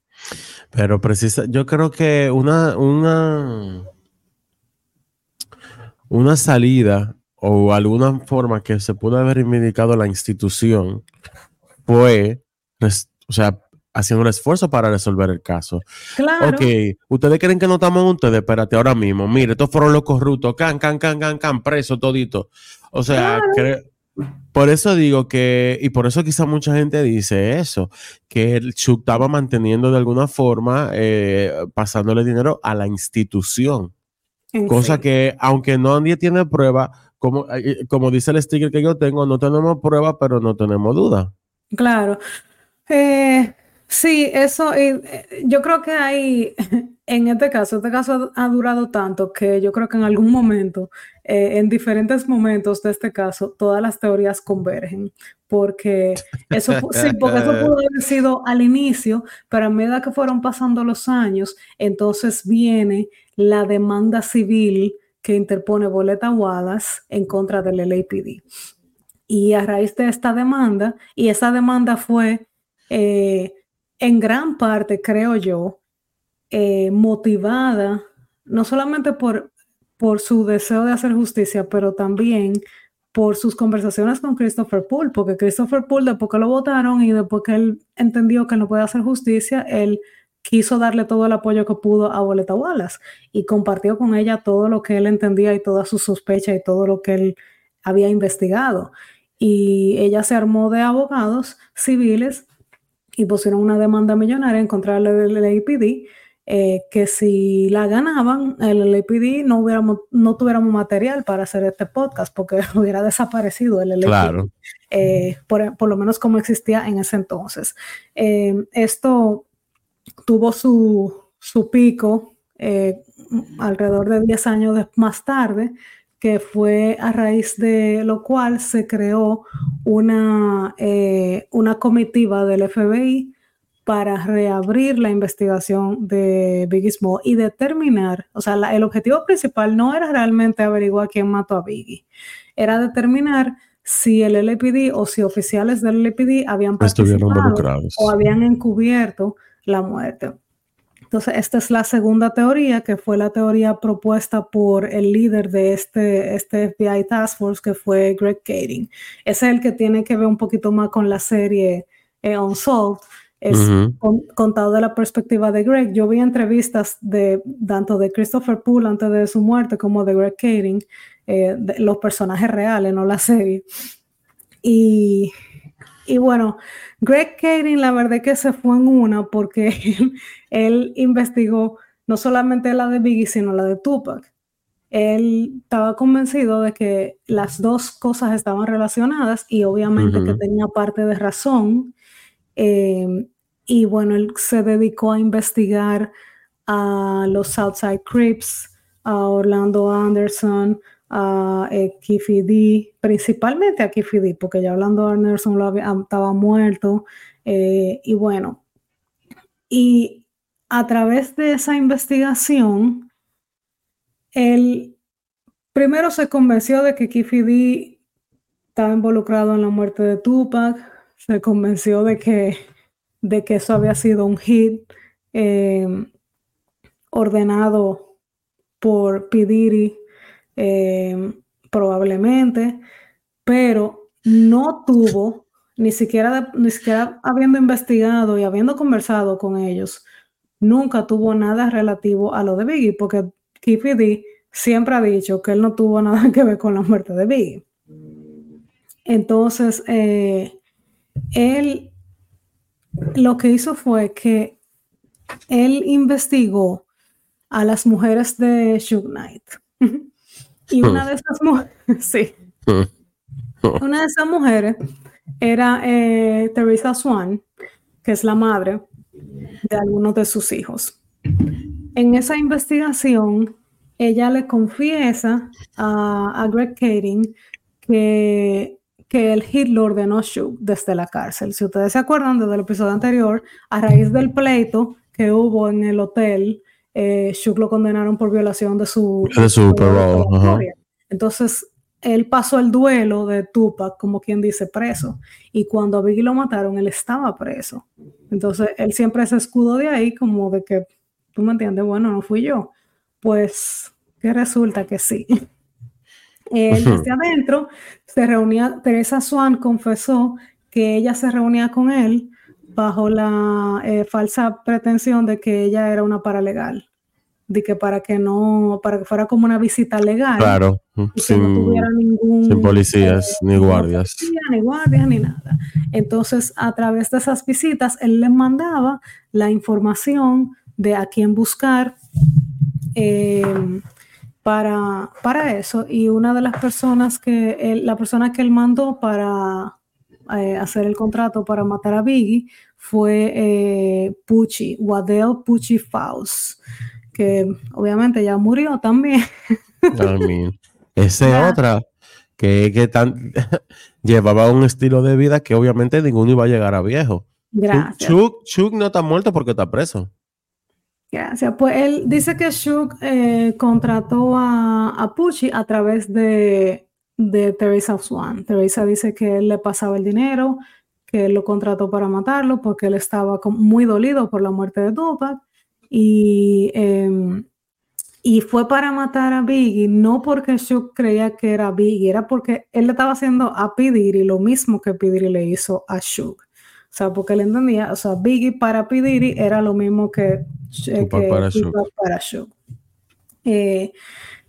Speaker 1: Pero precisa, yo creo que una, una, una salida o alguna forma que se pudo haber reivindicado la institución fue, o sea, haciendo un esfuerzo para resolver el caso. Claro. Ok, ustedes creen que no estamos ustedes, espérate ahora mismo. Mire, estos fueron los corruptos, can, can, can, can, can, preso todito. O sea, por eso digo que, y por eso quizá mucha gente dice eso, que el Chuck estaba manteniendo de alguna forma, eh, pasándole dinero a la institución. Cosa que, aunque no nadie tiene prueba, como, eh, como dice el sticker que yo tengo, no tenemos prueba, pero no tenemos duda.
Speaker 2: Claro. Eh, sí, eso, yo creo que hay, (laughs) en este caso, este caso ha durado tanto que yo creo que en algún momento eh, en diferentes momentos de este caso, todas las teorías convergen, porque eso, sí, porque eso (laughs) pudo haber sido al inicio, pero a medida que fueron pasando los años, entonces viene la demanda civil que interpone Boleta Wallace en contra del LAPD. Y a raíz de esta demanda, y esa demanda fue eh, en gran parte, creo yo, eh, motivada no solamente por por su deseo de hacer justicia, pero también por sus conversaciones con Christopher Poole, porque Christopher Poole, después que lo votaron y después que él entendió que no puede hacer justicia, él quiso darle todo el apoyo que pudo a Boleta Wallace y compartió con ella todo lo que él entendía y todas sus sospechas y todo lo que él había investigado. Y ella se armó de abogados civiles y pusieron una demanda millonaria en contra del APD eh, que si la ganaban, el LAPD no, hubiéramos, no tuviéramos material para hacer este podcast porque (laughs) hubiera desaparecido el LAPD, eh, por, lo menos como existía en ese entonces. Eh, esto tuvo su, su pico alrededor de 10 años más tarde, que fue a raíz de lo cual se creó una, una comitiva del FBI para reabrir la investigación de Biggie Small y determinar, o sea, el objetivo principal no era realmente averiguar quién mató a Biggie, era determinar si el LPD o si oficiales del LPD habían participado o habían encubierto la muerte. Entonces, esta es la segunda teoría, que fue la teoría propuesta por el líder de este, este FBI Task Force, que fue Greg Kading. Ese es el que tiene que ver un poquito más con la serie eh, Unsolved, es contado de la perspectiva de Greg. Yo vi entrevistas de tanto de Christopher Poole antes de su muerte como de Greg Kading, eh, los personajes reales, no la serie. Y, y bueno, Greg Kading la verdad que se fue en una porque (laughs) él, investigó no solamente la de Biggie, sino la de Tupac. Él estaba convencido de que las dos cosas estaban relacionadas y obviamente que tenía parte de razón Em, y bueno, él se dedicó a investigar a los Southside Crips, a Orlando Anderson, a eh, D, principalmente a Kiffy D, porque ya Orlando Anderson lo estaba muerto. Eh, y bueno, y a través de esa investigación, él primero se convenció de que Kiffy D estaba involucrado en la muerte de Tupac, se convenció de que, de que eso había sido un hit em, ordenado por Pidiri, em, probablemente, pero no tuvo, ni siquiera, ni siquiera habiendo investigado y habiendo conversado con ellos, nunca tuvo nada relativo a lo de Biggie, porque Keith siempre ha dicho que él no tuvo (laughs) nada que ver con la muerte de Biggie. Entonces, eh, él lo que hizo fue que él investigó a las mujeres de Shug Knight. (laughs) y una de esas mujeres, (laughs) sí, una de esas mujeres era eh, Teresa Swan, que es la madre de algunos de sus hijos. En esa investigación, ella le confiesa a, Greg Kading que, que el Hitler ordenó Shug desde la cárcel. Si ustedes se acuerdan desde el episodio anterior, a raíz del pleito que hubo en el hotel, eh, Shug lo condenaron por violación de su... De su Entonces, él pasó el duelo de Tupac, como quien dice, preso. Y cuando a Biggie lo mataron, él estaba preso. Entonces, él siempre se escudo de ahí, como de que, tú me entiendes, bueno, no fui yo. Pues, que resulta que sí. (laughs) Él desde adentro se reunía, Teresa Swan confesó que ella se reunía con él bajo la eh, falsa pretensión de que ella era una paralegal de que para que no, para que fuera como una visita legal.
Speaker 1: Claro, sin, no tuviera ningún, sin policías, eh, ni guardias.
Speaker 2: Ni guardias, ni nada. Entonces, a través de esas visitas, él le mandaba la información de a quién buscar em, para, para eso. Y una de las personas que, él, la persona que él mandó para eh, hacer el contrato para matar a Biggie fue eh, Pucci, Waddell Pucci Faust que obviamente ya murió también.
Speaker 1: Esa es otra, que, que tan, (laughs) llevaba un estilo de vida que obviamente ninguno iba a llegar a viejo. Gracias. Chuck, no está muerto porque está preso.
Speaker 2: Gracias. Pues él dice que Chuck eh, contrató a, a Pucci a través de, de Teresa Swan. Teresa dice que él le pasaba el dinero, que él lo contrató para matarlo porque él estaba muy dolido por la muerte de Tupac y, em, y fue para matar a Biggie, no porque yo creía que era Biggie, era porque él le estaba haciendo a Pidiri lo mismo que Pidiri le hizo a Shug. O sea, porque él entendía, o sea, Biggie para Pidiri era lo mismo que, eh, para, Shug. Eh,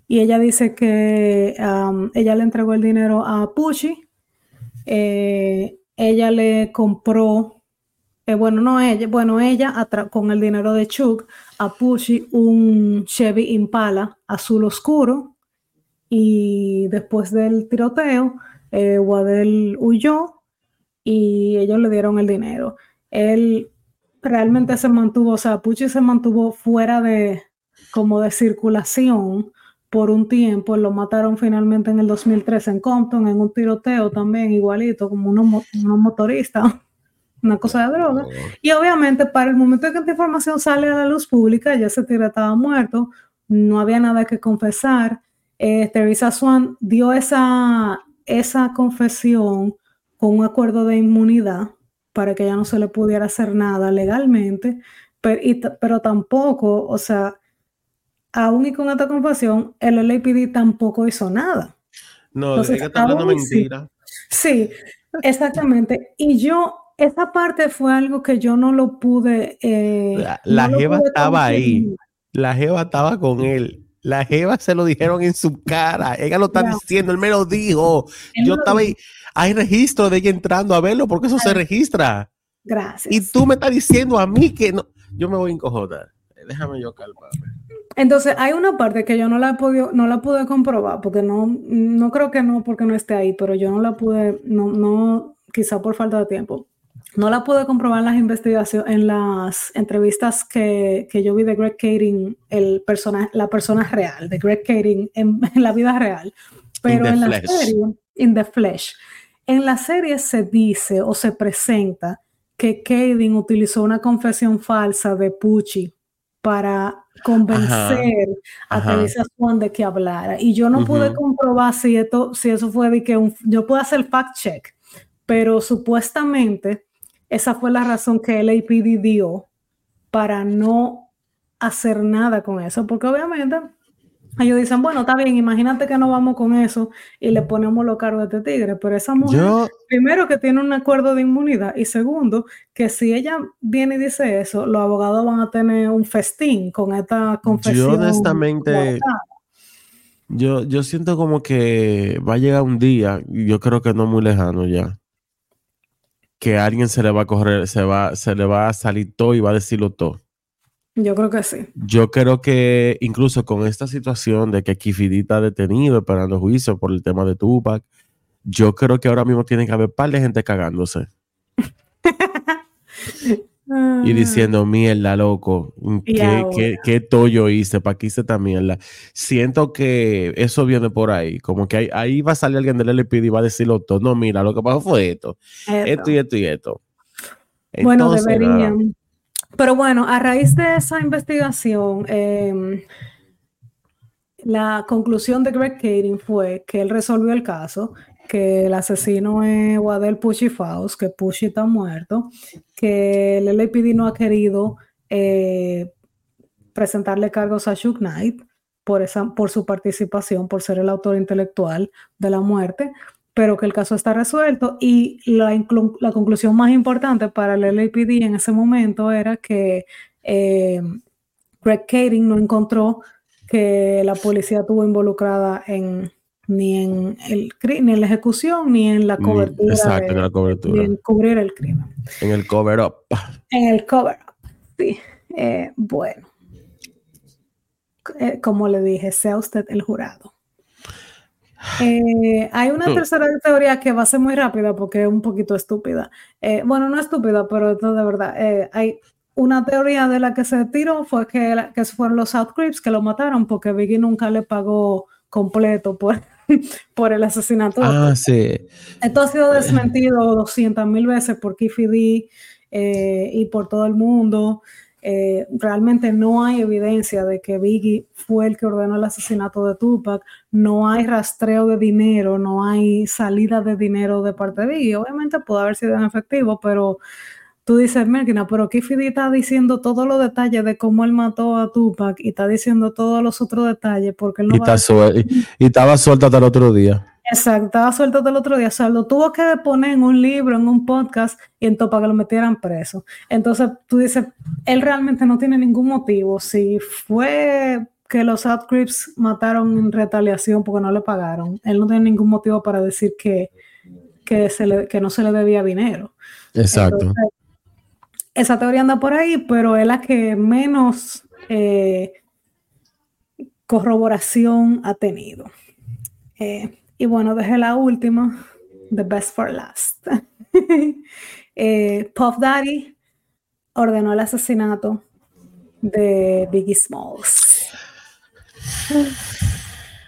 Speaker 2: y ella dice que ella le entregó el dinero a Pucci, eh, ella le compró eh, bueno, no ella, bueno, ella con el dinero de Chuck a Pucci un Chevy Impala azul oscuro y después del tiroteo, eh, Waddell huyó y ellos le dieron el dinero. Él realmente se mantuvo, o sea, Pucci se mantuvo fuera de como de circulación por un tiempo, lo mataron finalmente en el 2013 en Compton, en un tiroteo también igualito, como unos, unos motoristas (laughs) una cosa de droga. Y obviamente para el momento en que esta información sale a la luz pública, ya se tigre estaba muerto, no había nada que confesar. Eh, Teresa Swan dio esa, esa confesión con un acuerdo de inmunidad para que ya no se le pudiera hacer nada legalmente, pero, pero tampoco, o sea, aún y con esta confesión, el LAPD tampoco hizo nada.
Speaker 1: No, Entonces, que está hablando mentira.
Speaker 2: Sí, exactamente. Y yo esa parte fue algo que yo no lo pude. Eh,
Speaker 1: la, Jeva estaba ahí. La Jeva estaba con él. La Jeva se lo dijeron en su cara. Ella lo está diciendo, él me lo dijo. yo estaba ahí. Hay registro de ella entrando a verlo porque eso se registra.
Speaker 2: Gracias.
Speaker 1: Y tú me estás diciendo a mí que no. Yo me voy a encojonar. Déjame yo calmarme.
Speaker 2: Entonces, hay una parte que yo no la he podido, no la pude comprobar, porque no, no creo que no, porque no esté ahí, pero yo no la pude, no, no, quizá por falta de tiempo no la pude comprobar en las investigaciones, en las entrevistas que, yo vi de Greg Kading, el la persona real, de Greg Kading (laughs) en, la vida real. Pero en la serie, in the flesh, en la serie se dice o se presenta que Kading utilizó una confesión falsa de Pucci para convencer a Teresa Swan de que hablara. Y yo no pude comprobar si, esto, si eso fue de que un, yo pude hacer fact check, pero supuestamente esa fue la razón que el APD dio para no hacer nada con eso, porque obviamente ellos dicen, bueno, está bien, imagínate que no vamos con eso y le ponemos los cargos de este tigre, pero esa mujer, primero que tiene un acuerdo de inmunidad y segundo, que si ella viene y dice eso, los abogados van a tener un festín con esta confesión.
Speaker 1: Yo honestamente, yo, yo siento como que va a llegar un día, y yo creo que no muy lejano ya, que a alguien se le va a correr, se va, se le va a salir todo y va a decirlo todo.
Speaker 2: Yo creo que sí.
Speaker 1: Yo creo que incluso con esta situación de que Kifidi está detenido esperando juicio por el tema de Tupac, yo creo que ahora mismo tiene que haber par de gente cagándose. (laughs) y diciendo, mierda, loco, ¿qué, qué, qué tollo hice? ¿Para qué hice esta mierda? Siento que eso viene por ahí, como que ahí, va a salir alguien del LPD y va a decirlo todo. No, mira, lo que pasó fue esto, esto y esto y esto.
Speaker 2: bueno, deberían. Pero bueno, a raíz de esa investigación, em, la conclusión de Greg Kading fue que él resolvió el caso que el asesino es Waddell Pushy Faust, que Pushy está muerto, que el LAPD no ha querido eh, presentarle cargos a Shook Knight por, esa, por su participación, por ser el autor intelectual de la muerte, pero que el caso está resuelto y la, la conclusión más importante para el LAPD en ese momento era que eh, Greg Kading no encontró que la policía estuvo involucrada en ni en, el, ni en la ejecución ni en la cobertura.
Speaker 1: exacto, en la cobertura.
Speaker 2: en cubrir el crimen.
Speaker 1: En el cover up.
Speaker 2: En el cover up, sí. Eh, bueno, eh, como le dije, sea usted el jurado. Eh, hay una tercera teoría que va a ser muy rápida porque es un poquito estúpida. bueno, no estúpida, pero esto de verdad. hay una teoría de la que se tiró fue que, que fueron los South Crips que lo mataron porque Biggie nunca le pagó completo por, (laughs) por el asesinato.
Speaker 1: Ah, sí.
Speaker 2: Esto ha sido desmentido 200 mil veces por Kifidi eh, y por todo el mundo. Eh, realmente no hay evidencia de que Biggie fue el que ordenó el asesinato de Tupac, no hay rastreo de dinero, no hay salida de dinero de parte de Biggie. Obviamente puede haber sido en efectivo, pero tú dices, Merkina, pero Kifidi está diciendo todos los detalles de cómo él mató a Tupac y está diciendo todos los otros detalles porque él no
Speaker 1: y, estaba suelto hasta el otro día.
Speaker 2: Exacto, estaba suelto hasta el otro día. O sea, lo tuvo que poner en un libro, en un podcast y entonces para que lo metieran preso. Entonces tú dices, él realmente no tiene ningún motivo. Si fue que los Outcrips mataron en retaliación porque no le pagaron, él no tiene ningún motivo para decir que, que, se que no se le debía dinero.
Speaker 1: Exacto
Speaker 2: esa teoría anda por ahí, pero es la que menos eh, corroboración ha tenido. Eh, y bueno, dejé la última, The Best for Last. (laughs) eh, Puff Daddy ordenó el asesinato de Biggie Smalls.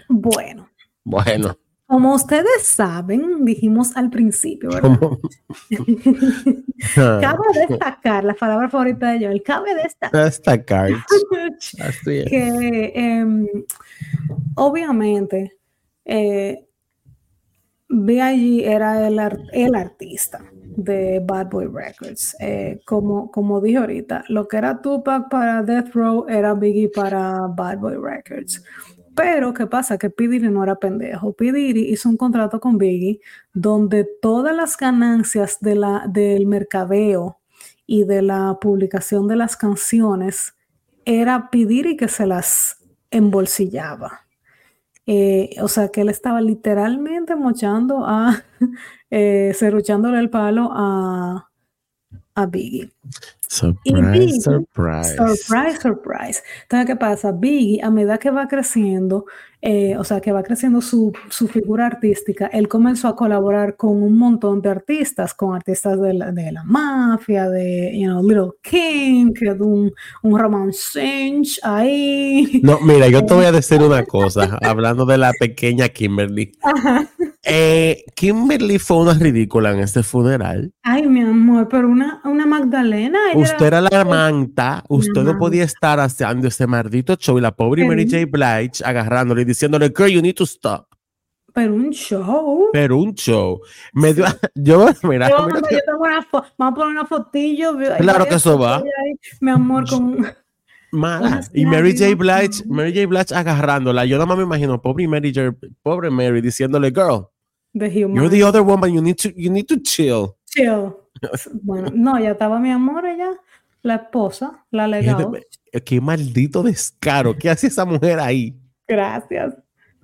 Speaker 2: Bueno.
Speaker 1: Bueno.
Speaker 2: Como ustedes saben, dijimos al principio, ¿verdad? (laughs) cabe destacar, la palabra favorita de Joel, cabe destacar.
Speaker 1: Destacar. (laughs)
Speaker 2: que em, obviamente eh, B.I.G. era el, el, artista de Bad Boy Records. Eh, como, como dije ahorita, lo que era Tupac para Death Row era Biggie para Bad Boy Records. Pero, ¿qué pasa? Que P. no era pendejo. P. hizo un contrato con Biggie donde todas las ganancias de la, del mercadeo y de la publicación de las canciones era P. que se las embolsillaba. Eh, o sea, que él estaba literalmente mochando a, (laughs) eh, el palo a, a Biggie.
Speaker 1: Surprise, surprise.
Speaker 2: Surprise, surprise. Entonces, ¿qué pasa? Biggie, a medida que va creciendo, eh, o sea, que va creciendo su, su, figura artística, él comenzó a colaborar con un montón de artistas, con artistas de la, de la mafia, de, you know, Little King, que es un, un romance ahí.
Speaker 1: No, mira, yo te voy a decir una (laughs) cosa, hablando de la pequeña Kimberly. Eh, Kimberly fue una ridícula en este funeral.
Speaker 2: Ay, mi amor, pero una, una Magdalena.
Speaker 1: Usted era, la manta, usted no podía estar haciendo ese maldito show y la pobre Mary J. Blige agarrándole diciéndole, girl, you need to stop.
Speaker 2: Pero un show.
Speaker 1: Pero un show. Me dio, (laughs) yo, mira,
Speaker 2: yo, mira, yo tengo una vamos a poner una fotillo.
Speaker 1: Claro que eso va.
Speaker 2: mi amor, con. (laughs)
Speaker 1: Mala. Y Mary J. Blige, Mary J. Blige agarrándola. Yo nada más me imagino, pobre Mary J. Pobre Mary diciéndole, girl.
Speaker 2: The.
Speaker 1: You're the other woman. You need to, you need to chill.
Speaker 2: Chill. (laughs) bueno, no, ya estaba mi amor, ella, la esposa, la legal.
Speaker 1: Qué maldito descaro. ¿Qué hace esa mujer ahí?
Speaker 2: Gracias.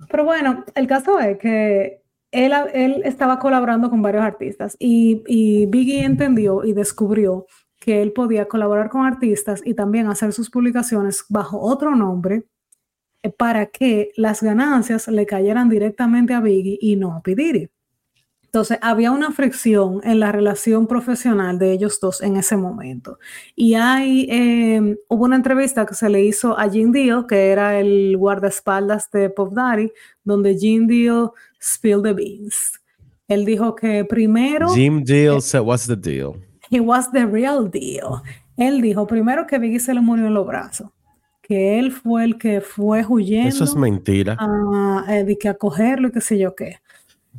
Speaker 2: Pero bueno, el caso es que él, él estaba colaborando con varios artistas y, y Biggie entendió y descubrió que él podía colaborar con artistas y también hacer sus publicaciones bajo otro nombre eh, para que las ganancias le cayeran directamente a Biggie y no a P. Entonces, había una fricción en la relación profesional de ellos dos en ese momento. Y hay, em, hubo una entrevista que se le hizo a Jim Deal, que era el guardaespaldas de Pop Daddy, donde Jim Deal spilled the beans. Él dijo que primero...
Speaker 1: Jim Deal said, what's the deal?
Speaker 2: He was the real deal. Él dijo primero que Biggie se le murió en los brazos, que él fue el que fue huyendo.
Speaker 1: Eso es mentira.
Speaker 2: A, eh, de que acogerlo y qué sé yo qué.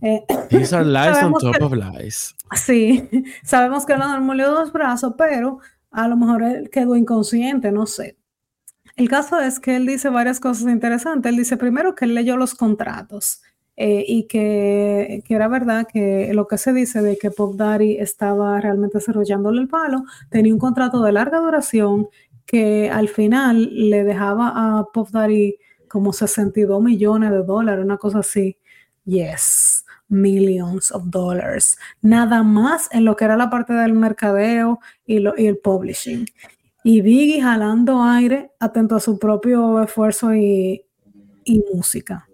Speaker 1: Eh, These are (laughs) lies on top of lies.
Speaker 2: Sí, (laughs) sabemos que no murió dos brazos, pero a lo mejor él quedó inconsciente, no sé. El caso es que él dice varias cosas interesantes. Él dice primero que él leyó los contratos eh, y que, que, era verdad que lo que se dice de que Pop Daddy estaba realmente desarrollándole el palo, tenía un contrato de larga duración que al final le dejaba a Pop Daddy como 62 millones de dólares, una cosa así. Yes millions of dollars, nada más en lo que era la parte del mercadeo y, lo, y el publishing. Y Biggie jalando aire, atento a su propio esfuerzo y, y música.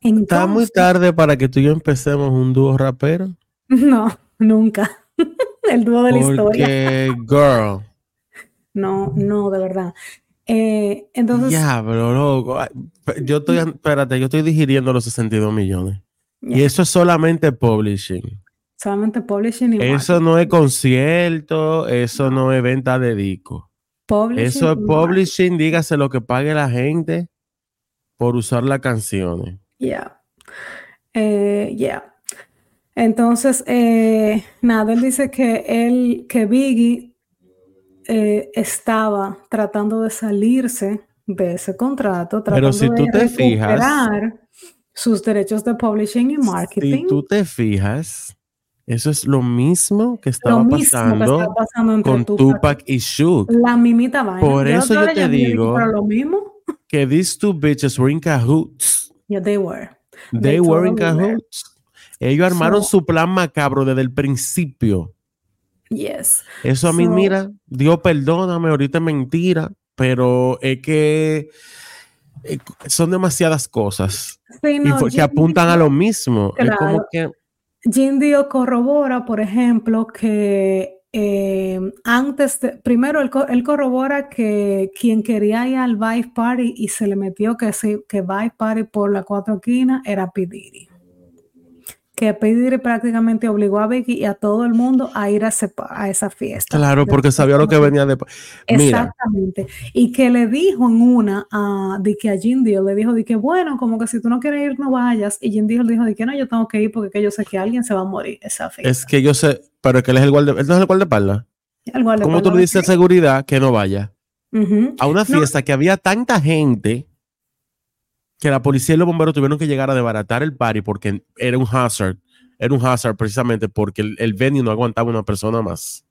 Speaker 1: Está muy tarde para que tú y yo empecemos un dúo rapero. (laughs)
Speaker 2: No, nunca. (laughs) el dúo de la historia.
Speaker 1: girl. (laughs)
Speaker 2: No, no, de verdad. Eh, entonces.
Speaker 1: Ya, pero loco. Yo estoy, espérate, yo estoy digiriendo los 62 millones. Y eso es solamente publishing.
Speaker 2: Solamente publishing. Y
Speaker 1: eso no es concierto, eso no es venta de disco. eso es publishing, dígase lo que pague la gente por usar las canciones.
Speaker 2: Ya. Eh, ya. Entonces, eh, nada, él dice que él, que Biggie eh, estaba tratando de salirse de ese contrato, tratando
Speaker 1: Pero si tú te fijas,
Speaker 2: sus derechos de publishing y marketing.
Speaker 1: Si tú te fijas, eso es lo mismo que estaba pasando, con Tupac. y Shook.
Speaker 2: La mimita vaina.
Speaker 1: Por eso yo te digo
Speaker 2: lo mismo.
Speaker 1: que these two bitches were in cahoots.
Speaker 2: Yeah, they were.
Speaker 1: They, were in cahoots. Ellos armaron su plan macabro desde el principio.
Speaker 2: Yes.
Speaker 1: Eso a mí, mira, Dios perdóname, ahorita es mentira, pero es que eh, son demasiadas cosas que apuntan a lo mismo. Es como que...
Speaker 2: Jim Dio corrobora, por ejemplo, que eh, antes de, primero él, corrobora que quien quería ir al Vice Party y se le metió que, que Vice Party por la cuatro esquinas era Pidiri que Pedir prácticamente obligó a Becky y a todo el mundo a ir a, a esa fiesta.
Speaker 1: Claro, porque sabía lo que venía de...
Speaker 2: Exactamente. Y que le dijo en una a, de que a Jim Deal, le dijo de que bueno, como que si tú no quieres ir, no vayas. Y Jim Deal dijo de que no, yo tengo que ir porque yo sé que alguien se va a morir esa fiesta.
Speaker 1: Es que yo sé, pero que él es el guardia, él no es el guardaespaldas. ¿Cómo tú le dices seguridad que no vaya? A una fiesta que había tanta gente que la policía y los bomberos tuvieron que llegar a desbaratar el party porque era un hazard. Era un hazard precisamente porque el, el no aguantaba una persona más.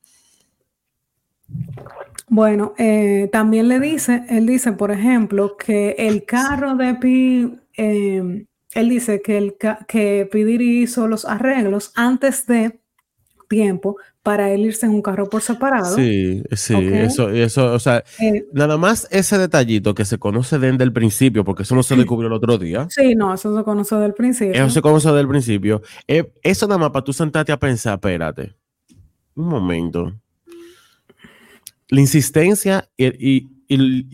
Speaker 2: Bueno, eh, también le dice, él dice, por ejemplo, que el carro de Pi, eh, él dice que, el, que hizo los arreglos antes de tiempo para él irse en un carro por separado.
Speaker 1: Sí, sí, eso, eso, o sea, eh, nada más ese detallito que se conoce desde el principio, porque eso no se descubrió el otro día.
Speaker 2: Sí, no, eso se conoce del principio.
Speaker 1: Eso se conoce del principio. Eh, eso nada más para tú sentarte a pensar, espérate, un momento. La insistencia y,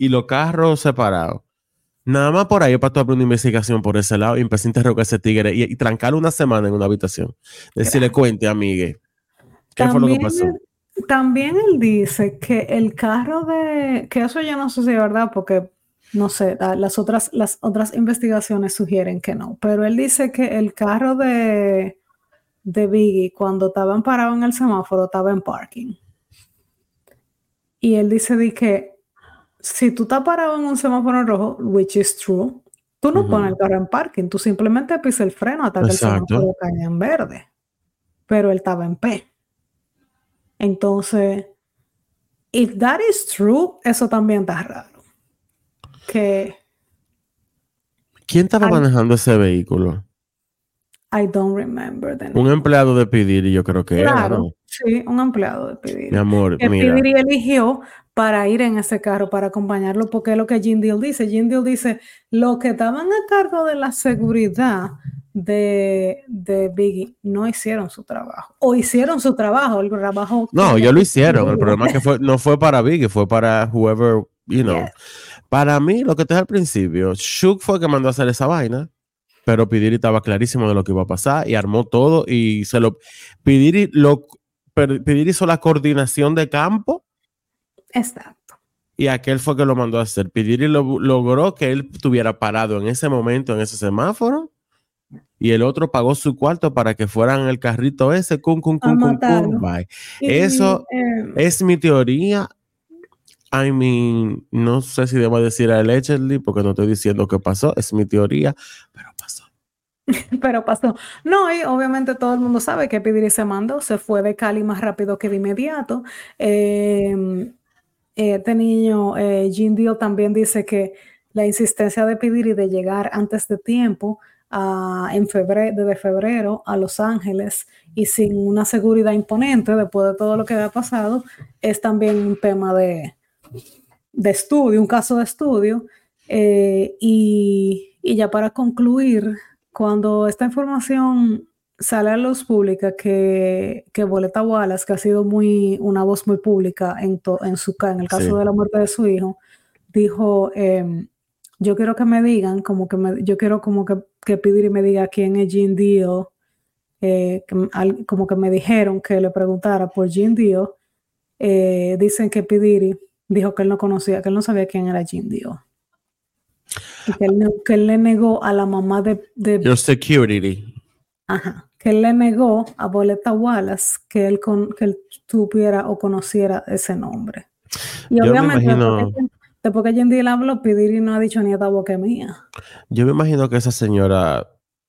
Speaker 1: los carros separados. Nada más por ahí para tú abrir una investigación por ese lado y empezar a interrogar a ese tigre y, y trancarlo una semana en una habitación. Decirle, cuente, amigue
Speaker 2: también, También él dice que el carro de, que eso yo no sé si es verdad, porque no sé, las otras, las otras investigaciones sugieren que no, pero él dice que el carro de, de Biggie, cuando estaban parados en el semáforo, estaba en parking. Y él dice de que si tú estás parado en un semáforo rojo, which is true, tú no pones el carro en parking, tú simplemente pisas el freno hasta que el semáforo caiga en verde. Pero él estaba en P. Entonces, if that is true, eso también está raro. Que
Speaker 1: ¿Quién estaba manejando ese vehículo?
Speaker 2: I don't remember the
Speaker 1: name. Un empleado de Pidiri, yo creo que
Speaker 2: claro, era, ¿no? Sí, un empleado de Pidiri.
Speaker 1: Mi amor,
Speaker 2: que
Speaker 1: mira.
Speaker 2: Pidiri eligió para ir en ese carro, para acompañarlo, porque es lo que Jim Deal dice. Jim Deal dice, los que estaban a cargo de la seguridad de, de Biggie no hicieron su trabajo. O hicieron su trabajo, el trabajo.
Speaker 1: No, ya lo hicieron. El problema es que fue, no fue para Biggie, fue para whoever, you know. Para mí, lo que te al principio, Shook fue el que mandó a hacer esa vaina, pero Pidiri estaba clarísimo de lo que iba a pasar y armó todo y se lo. Pidiri, lo, Pidiri hizo la coordinación de campo.
Speaker 2: Exacto.
Speaker 1: Y aquel fue que lo mandó a hacer. Pidiri lo, logró que él estuviera parado en ese momento, en ese semáforo y el otro pagó su cuarto para que fueran el carrito ese, cum, cum, cum, cum, cum, bye. Eso eh, es mi teoría. I mean, no sé si debo decir allegedly porque no estoy diciendo que pasó, es mi teoría, pero pasó. (laughs)
Speaker 2: pero pasó. No, y obviamente todo el mundo sabe que Pidiri se mandó, se fue de Cali más rápido que de inmediato. Em, este niño, eh, Jim Dio, también dice que la insistencia de Pidiri de llegar antes de tiempo en febrero, desde febrero a Los Ángeles y sin una seguridad imponente después de todo lo que había pasado, es también un tema de, de estudio, un caso de estudio. Eh, y, ya para concluir, cuando esta información sale a luz pública que, que Boleta Wallace, que ha sido muy, una voz muy pública en, en, su, en el caso de la muerte de su hijo, dijo, em, yo quiero que me digan, como que me, yo quiero como que, que y me diga quién es Jean Dio, eh, como que me dijeron que le preguntara por Jean Dio, eh, dicen que Pidiri dijo que él no conocía, que él no sabía quién era Jean Dio. Y que él, que él le negó a la mamá de... de
Speaker 1: Your security.
Speaker 2: Ajá. Que él le negó a Boleta Wallace que él, con, que él tuviera o conociera ese nombre.
Speaker 1: Y obviamente,
Speaker 2: Después que Yendi la habló, y no ha dicho ni esta boca mía.
Speaker 1: Yo me imagino que esa señora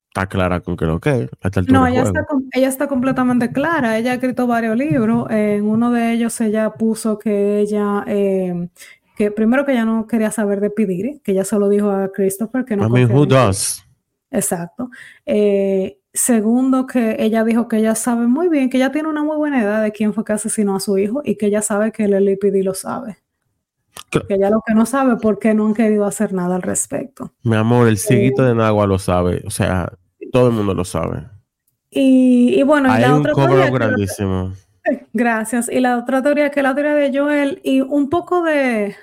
Speaker 1: está clara con que lo que
Speaker 2: es. No, ella está, ella está completamente clara. Ella ha escrito varios libros. en uno de ellos ella puso que ella, eh, que primero que ella no quería saber de Pidiri, que ella solo dijo a Christopher que no.
Speaker 1: I mean, who does?
Speaker 2: Exacto. Eh, segundo, que ella dijo que ella sabe muy bien, que ella tiene una muy buena idea de quién fue que asesinó a su hijo y que ella sabe que el LAPD lo sabe. Que ya lo que no sabe por qué no han querido hacer nada al respecto.
Speaker 1: Mi amor, el ciguito de Nagua lo sabe. O sea, todo el mundo lo sabe.
Speaker 2: Y, bueno,
Speaker 1: Hay un cobro grandísimo. (laughs)
Speaker 2: gracias. Y la otra teoría que la teoría de Joel y un poco de,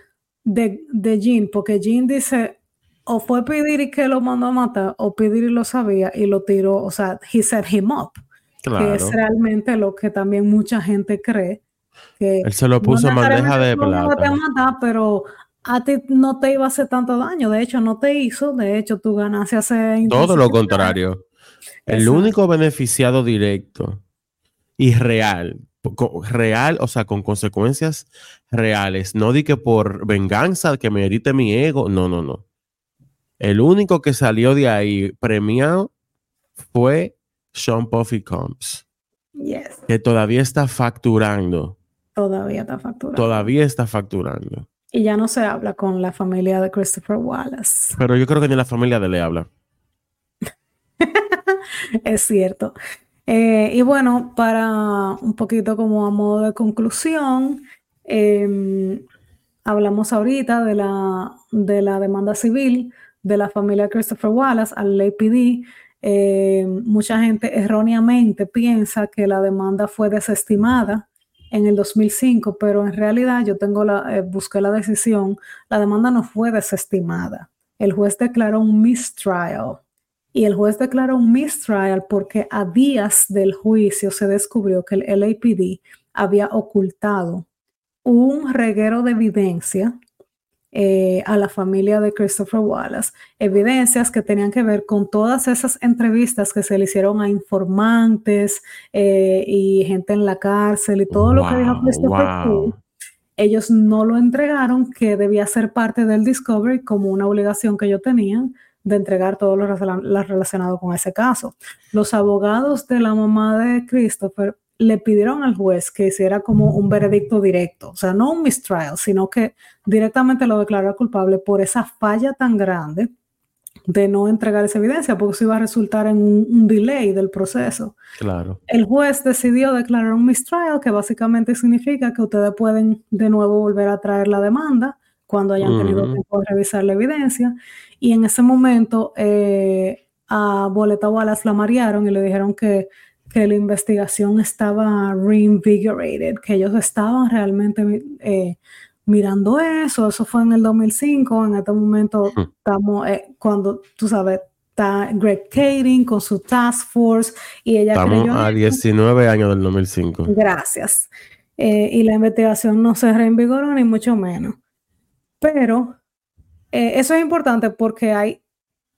Speaker 2: de, de Jean, porque Jean dice, o fue Pidiri que lo mandó a matar, o Pidiri lo sabía y lo tiró, o sea, he set him up. Que es realmente lo que también mucha gente cree
Speaker 1: él se lo puso en bandeja de plata.
Speaker 2: No te pero a ti no te iba a hacer tanto daño. De hecho, no te hizo. De hecho, tu ganancia se.
Speaker 1: Todo lo contrario. El único beneficiado directo y real, real, o sea, con consecuencias reales, no di que por venganza, que me herite mi ego, no, no, no. El único que salió de ahí premiado fue Sean Puffy Combs. Que todavía está facturando
Speaker 2: Todavía está facturando.
Speaker 1: Todavía está facturando.
Speaker 2: Y ya no se habla con la familia de Christopher Wallace.
Speaker 1: Pero yo creo que ni la familia de le habla. (laughs)
Speaker 2: es cierto. Eh, y bueno, para un poquito como a modo de conclusión, em, hablamos ahorita de la, de la demanda civil de la familia Christopher Wallace al LAPD. Em, mucha gente erróneamente piensa que la demanda fue desestimada en el 2005, pero en realidad yo tengo la, eh, busqué la decisión, la demanda no fue desestimada. El juez declaró un mistrial y el juez declaró un mistrial porque a días del juicio se descubrió que el LAPD había ocultado un reguero de evidencia eh, a la familia de Christopher Wallace, evidencias que tenían que ver con todas esas entrevistas que se le hicieron a informantes eh, y gente en la cárcel y todo lo que dijo Christopher Ellos no lo entregaron, que debía ser parte del Discovery como una obligación que ellos tenían de entregar todo lo relacionado con ese caso. Los abogados de la mamá de Christopher le pidieron al juez que hiciera como un veredicto directo, o sea, no un mistrial, sino que directamente lo declarara culpable por esa falla tan grande de no entregar esa evidencia, porque eso iba a resultar en un, delay del proceso.
Speaker 1: Claro.
Speaker 2: El juez decidió declarar un mistrial, que básicamente significa que ustedes pueden de nuevo volver a traer la demanda cuando hayan tenido tiempo de revisar la evidencia. Y en ese momento eh, a Boleta Wallace la marearon y le dijeron que, que la investigación estaba reinvigorated, que ellos estaban realmente eh, mirando eso, eso fue en el 2005, en este momento estamos, eh, cuando tú sabes, está Greg Kading con su task force y ella
Speaker 1: Estamos a 19 años del 2005.
Speaker 2: Gracias. Eh, y la investigación no se reinvigoró ni mucho menos. Pero eso es importante porque hay,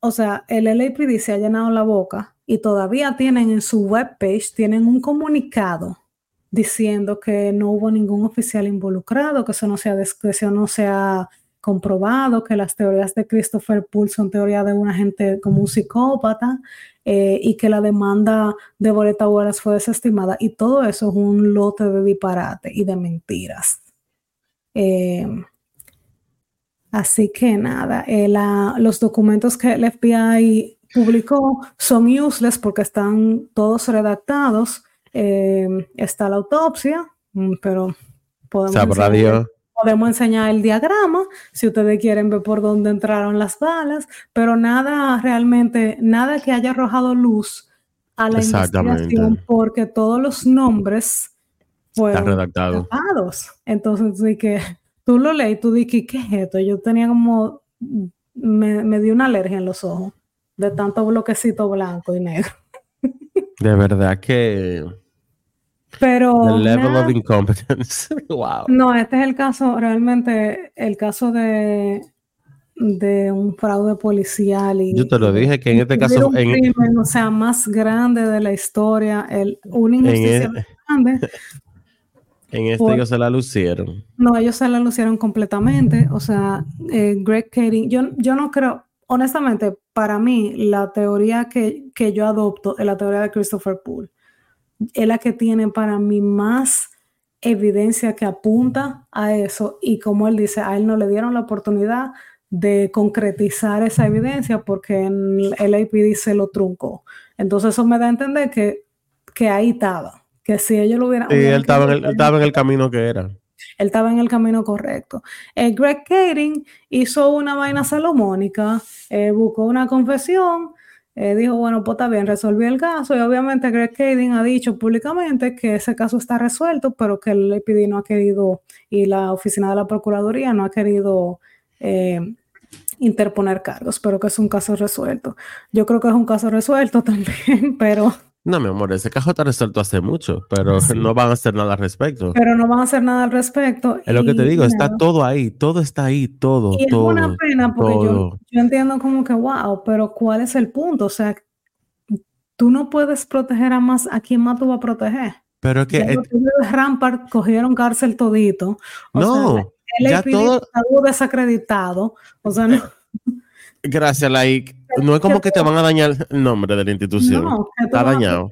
Speaker 2: o sea, el LAPD se ha llenado la boca y todavía tienen en su webpage, tienen un comunicado diciendo que no hubo ningún oficial involucrado, que eso no sea, que no sea comprobado, que las teorías de Christopher Poole son teorías de una gente como un psicópata eh, y que la demanda de Boleta fue desestimada. Y todo eso es un lote de disparate y de mentiras. Eh, así que nada, eh, los documentos que el FBI publicó son useless porque están todos redactados. Eh, está la autopsia, mm, pero podemos enseñar, podemos enseñar, el diagrama si ustedes quieren ver por dónde entraron las balas, pero nada realmente, nada que haya arrojado luz a la investigación porque todos los nombres fueron redactados. Entonces, sí que tú lo y tú dices, ¿qué es esto? Yo tenía como, me, me dio una alergia en los ojos de tanto bloquecito blanco y negro.
Speaker 1: De verdad que
Speaker 2: pero.
Speaker 1: level of incompetence. (laughs) wow.
Speaker 2: No, este es el caso, realmente, el caso de, de un fraude policial. Y,
Speaker 1: Yo te lo dije que en este caso.
Speaker 2: Un crimen, o sea, más grande de la historia, el, una injusticia e- grande.
Speaker 1: En este ellos se la lucieron.
Speaker 2: No, ellos se la lucieron completamente. O sea, eh, Greg Kading, yo, yo no creo, honestamente, para mí, la teoría que, que yo adopto es la teoría de Christopher Poole es la que tiene para mí más evidencia que apunta a eso y como él dice, a él no le dieron la oportunidad de concretizar esa evidencia porque el APD se lo truncó. Entonces eso me da a entender que, que ahí estaba, que si ellos lo hubieran...
Speaker 1: Sí, él estaba, en el, estaba en el camino que era.
Speaker 2: Él estaba en el camino correcto. Eh, Greg Kading hizo una vaina salomónica, eh, buscó una confesión, eh, dijo, bueno, pues está bien, resolvió el caso y obviamente Greg Kading ha dicho públicamente que ese caso está resuelto, pero que el EPD no ha querido y la oficina de la Procuraduría no ha querido interponer cargos, pero que es un caso resuelto. Yo creo que es un caso resuelto (laughs) también, pero
Speaker 1: no, mi amor, ese caso está resuelto hace mucho, pero no van a hacer nada al respecto.
Speaker 2: Pero no van a hacer nada al respecto.
Speaker 1: Es lo que te digo, está todo ahí, todo está ahí, todo, y todo.
Speaker 2: Es una pena porque yo, yo, entiendo como que, wow, pero ¿cuál es el punto? O sea, tú no puedes proteger a más, ¿a quién más tú vas a proteger?
Speaker 1: Pero es que...
Speaker 2: Ya eh, Rampart cogieron cárcel todito.
Speaker 1: no, ya todo...
Speaker 2: Está desacreditado. O sea, no... (laughs)
Speaker 1: Gracias, like. No es como que te van a dañar el nombre de la institución. No, Está dañado.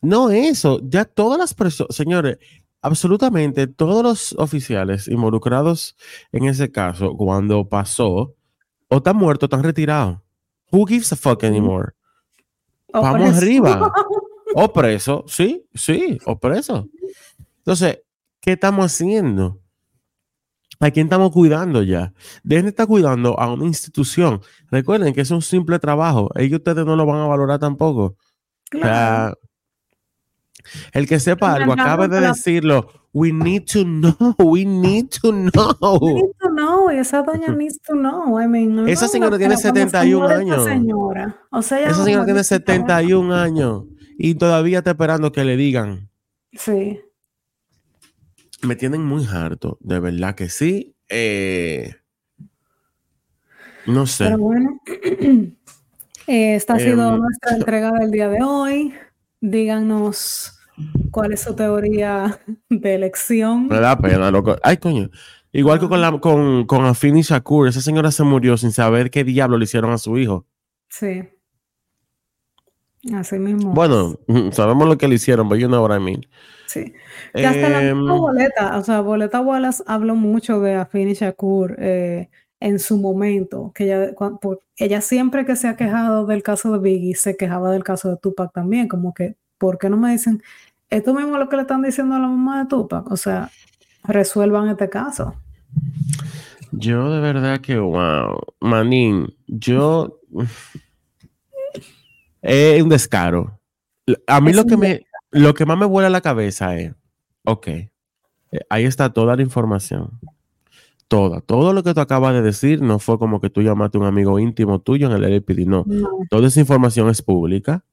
Speaker 1: No, eso. Ya todas las personas, señores, absolutamente todos los oficiales involucrados en ese caso, cuando pasó, o están muertos o están retirados. Who gives a fuck anymore? Vamos arriba. (laughs) O preso, sí, sí, o preso. Entonces, ¿qué estamos haciendo? ¿A quién estamos cuidando ya? Dejen de estar cuidando a una institución. Recuerden que es un simple trabajo. Ellos ustedes no lo van a valorar tampoco. el que sepa algo, acaba de decirlo. We need to know. (laughs) We need to know.
Speaker 2: We need to know. Esa doña needs to know. I mean,
Speaker 1: esa señora tiene 71 años.
Speaker 2: Señora, o sea,
Speaker 1: esa señora tiene 71 años y todavía está esperando que le digan.
Speaker 2: Sí
Speaker 1: me tienen muy harto, de verdad que sí. Eh, no sé.
Speaker 2: Pero bueno, (clears throat) esta ha sido em, (laughs) nuestra entrega del día de hoy. Díganos cuál es su teoría (laughs) de elección.
Speaker 1: Me da pena, loco. Ay, coño. Igual que con, la, con, con Afini Shakur, esa señora se murió sin saber qué diablo le hicieron a su hijo.
Speaker 2: Sí. Así mismo.
Speaker 1: Bueno, sabemos lo que le hicieron, pero yo no what I mean.
Speaker 2: Sí. Y hasta la misma em, Boleta, o sea, Boleta Wallace habló mucho de Afini Shakur eh, en su momento, que ella, ella siempre que se ha quejado del caso de Biggie, se quejaba del caso de Tupac también, como que, ¿por qué no me dicen esto mismo es lo que le están diciendo a la mamá de Tupac? O sea, resuelvan este caso.
Speaker 1: Yo de verdad que, wow, Manín, yo... Es un descaro. A mí lo que, me, lo que más me vuela la cabeza es, ok, eh, ahí está toda la información toda. Todo lo que tú acabas de decir no fue como que tú llamaste a un amigo íntimo tuyo en el LPD, no. Toda esa información es pública,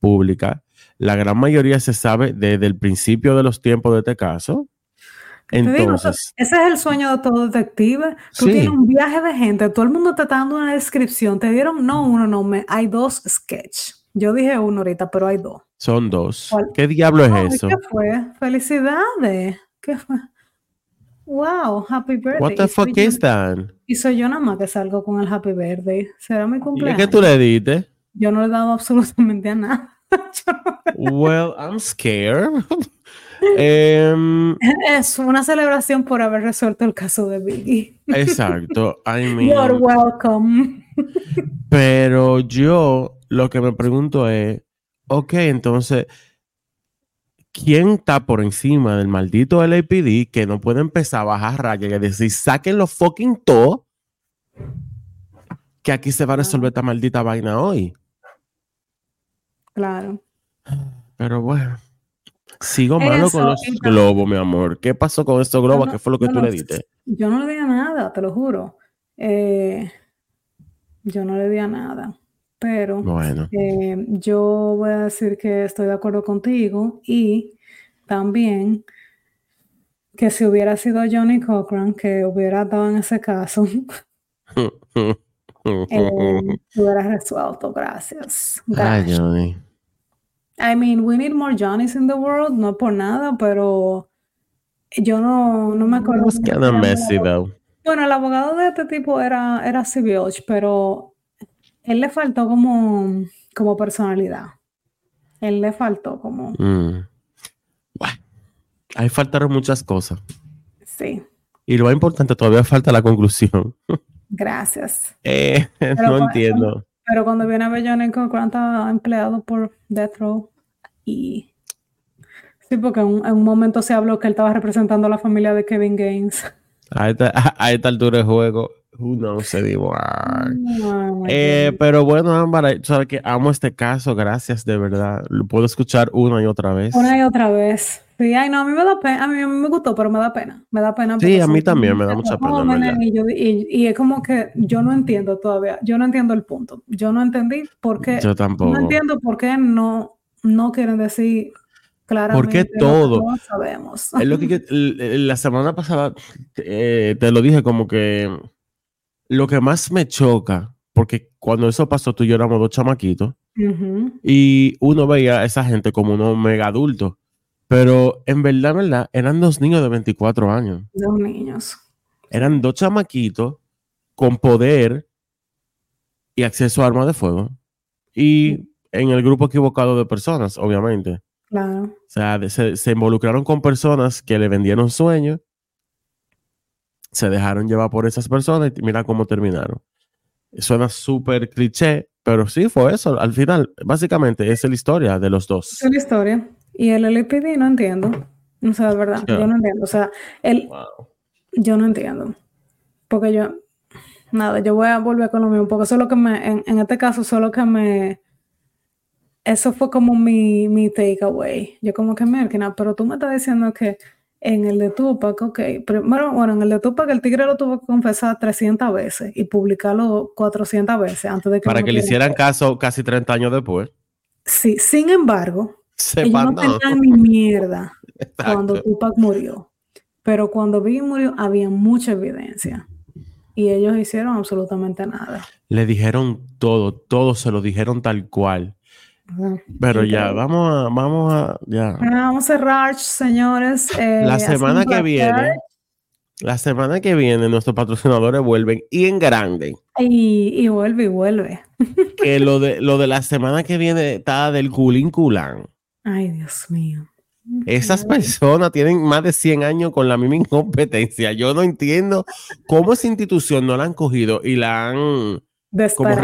Speaker 1: pública. La gran mayoría se sabe desde el principio de los tiempos de este caso. Entonces,
Speaker 2: ese es el sueño de todo detective. Tú tienes un viaje de gente, todo el mundo te está dando una descripción. Te dieron, no uno, no, me, hay dos sketch. Yo dije uno ahorita, pero hay dos.
Speaker 1: Son dos. ¿Qué diablo es eso?
Speaker 2: ¿Qué fue? Felicidades. ¿Qué fue? Wow, happy birthday.
Speaker 1: What the fuck is that?
Speaker 2: Y soy yo nada más que salgo con el happy birthday. ¿Será mi cumpleaños?
Speaker 1: ¿Y qué tú le diste?
Speaker 2: Yo no le he dado (laughs) absolutamente a nada.
Speaker 1: well, I'm scared. (laughs) Em, (laughs)
Speaker 2: es una celebración por haber resuelto el caso de Biggie.
Speaker 1: Exacto. I (laughs) mean,
Speaker 2: You're welcome.
Speaker 1: pero yo lo que me pregunto es, ok, entonces ¿quién está por encima del maldito LAPD que no puede empezar a bajar rayas y decir, saquen los fucking todo, que aquí se va a resolver esta maldita vaina hoy?
Speaker 2: Claro.
Speaker 1: Pero bueno, sigo malo con los globos, mi amor. ¿Qué pasó con estos globos? ¿Qué fue lo que tú le diste?
Speaker 2: Yo no le di a nada, te lo juro. Eh, yo no le di a nada pero
Speaker 1: bueno.
Speaker 2: Eh, yo voy a decir que estoy de acuerdo contigo y también que si hubiera sido Johnny Cochran que hubiera dado en ese caso, (laughs) eh, hubiera resuelto. Gracias.
Speaker 1: Ay, Johnny.
Speaker 2: I mean, we need more Johnny's in the world, no por nada, pero yo no, no me acuerdo. Bueno, el abogado de este tipo era, era pero él le faltó como, como personalidad. Él le faltó como.
Speaker 1: Mm. Ahí faltaron muchas cosas.
Speaker 2: Sí.
Speaker 1: Y lo más importante, todavía falta la conclusión. (laughs)
Speaker 2: Gracias.
Speaker 1: Eh, no entiendo.
Speaker 2: Pero cuando viene a ver Johnny Cochran estaba empleado por Death Row y sí, porque en un, momento se habló que él estaba representando a la familia de Kevin Gaines.
Speaker 1: A esta, (laughs) a esta altura de juego, no se digo. Eh, pero bueno, Ámbar, sabes que amo este caso, gracias de verdad. Lo puedo escuchar una y otra vez.
Speaker 2: Una y otra vez. Sí, ay, no, a mí me da pena, a mí, me gustó, pero me da pena, me da pena.
Speaker 1: Sí, a mí también me da mucha pena.
Speaker 2: Y, es como que yo no entiendo todavía, yo no entiendo el punto. Yo no entendí por qué.
Speaker 1: Yo tampoco.
Speaker 2: No entiendo por qué no, no quieren decir Claramente,
Speaker 1: ¿Por qué todo?
Speaker 2: sabemos.
Speaker 1: Es lo que, la semana pasada eh, te lo dije como que lo que más me choca, porque cuando eso pasó tú y yo éramos dos chamaquitos, y uno veía a esa gente como unos mega adultos, pero en verdad, en verdad, eran dos niños de 24 años.
Speaker 2: Dos niños.
Speaker 1: Eran dos chamaquitos con poder y acceso a armas de fuego. Y en el grupo equivocado de personas, obviamente.
Speaker 2: Claro. O
Speaker 1: sea, se, se involucraron con personas que le vendieron sueños se dejaron llevar por esas personas y mira cómo terminaron. Suena súper cliché, pero sí fue eso. Al final, básicamente, es la historia de los dos.
Speaker 2: Es la historia. Y el LPD no entiendo. O sea, de verdad, yo no entiendo. O sea, él, yo no entiendo. Porque yo, nada, yo voy a volver con lo mismo, porque eso que me, en, este caso, solo que me, eso fue como mi, mi takeaway. Yo como que, me pero tú me estás diciendo que en el de Tupac, ok. Primero, bueno, en el de Tupac el tigre lo tuvo que confesar 300 veces y publicarlo 400 veces antes de que...
Speaker 1: Para que le hicieran caso casi 30 años después.
Speaker 2: Sí, sin embargo, ellos no tenían ni mierda (laughs) cuando Tupac murió. Pero cuando Biggie murió había mucha evidencia. Y ellos hicieron absolutamente nada.
Speaker 1: Le dijeron todo, todo se lo dijeron tal cual. Pero ya, vamos a, vamos a, ya.
Speaker 2: Vamos a cerrar, señores.
Speaker 1: Eh, la semana que viene, la semana que viene nuestros patrocinadores vuelven y en grande.
Speaker 2: Y, y vuelve y vuelve. (laughs)
Speaker 1: que lo de, lo de la semana que viene está del culín culán.
Speaker 2: Ay, Dios mío.
Speaker 1: Esas personas tienen más de 100 años con la misma (laughs) incompetencia. Yo no entiendo cómo esa institución no la han cogido y la han como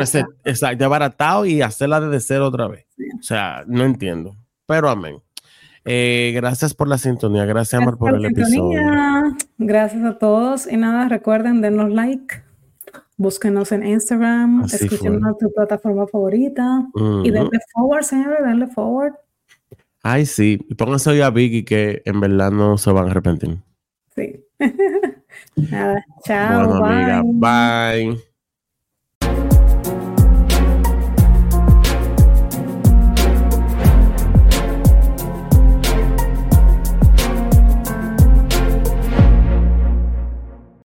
Speaker 1: desbaratado y hacerla desde cero otra vez. O sea, no entiendo. Pero amén. Eh, gracias por la sintonía. Gracias, Amor, por, el episodio.
Speaker 2: Gracias a todos. Y nada, recuerden, denos like. Búsquenos en Instagram, escuchen a tu plataforma favorita y denle forward, señores, denle forward.
Speaker 1: Ay, sí. Y pónganse hoy a Vicky que en verdad no se van a arrepentir.
Speaker 2: Sí. (laughs) Nada, chao. bye.
Speaker 1: bye.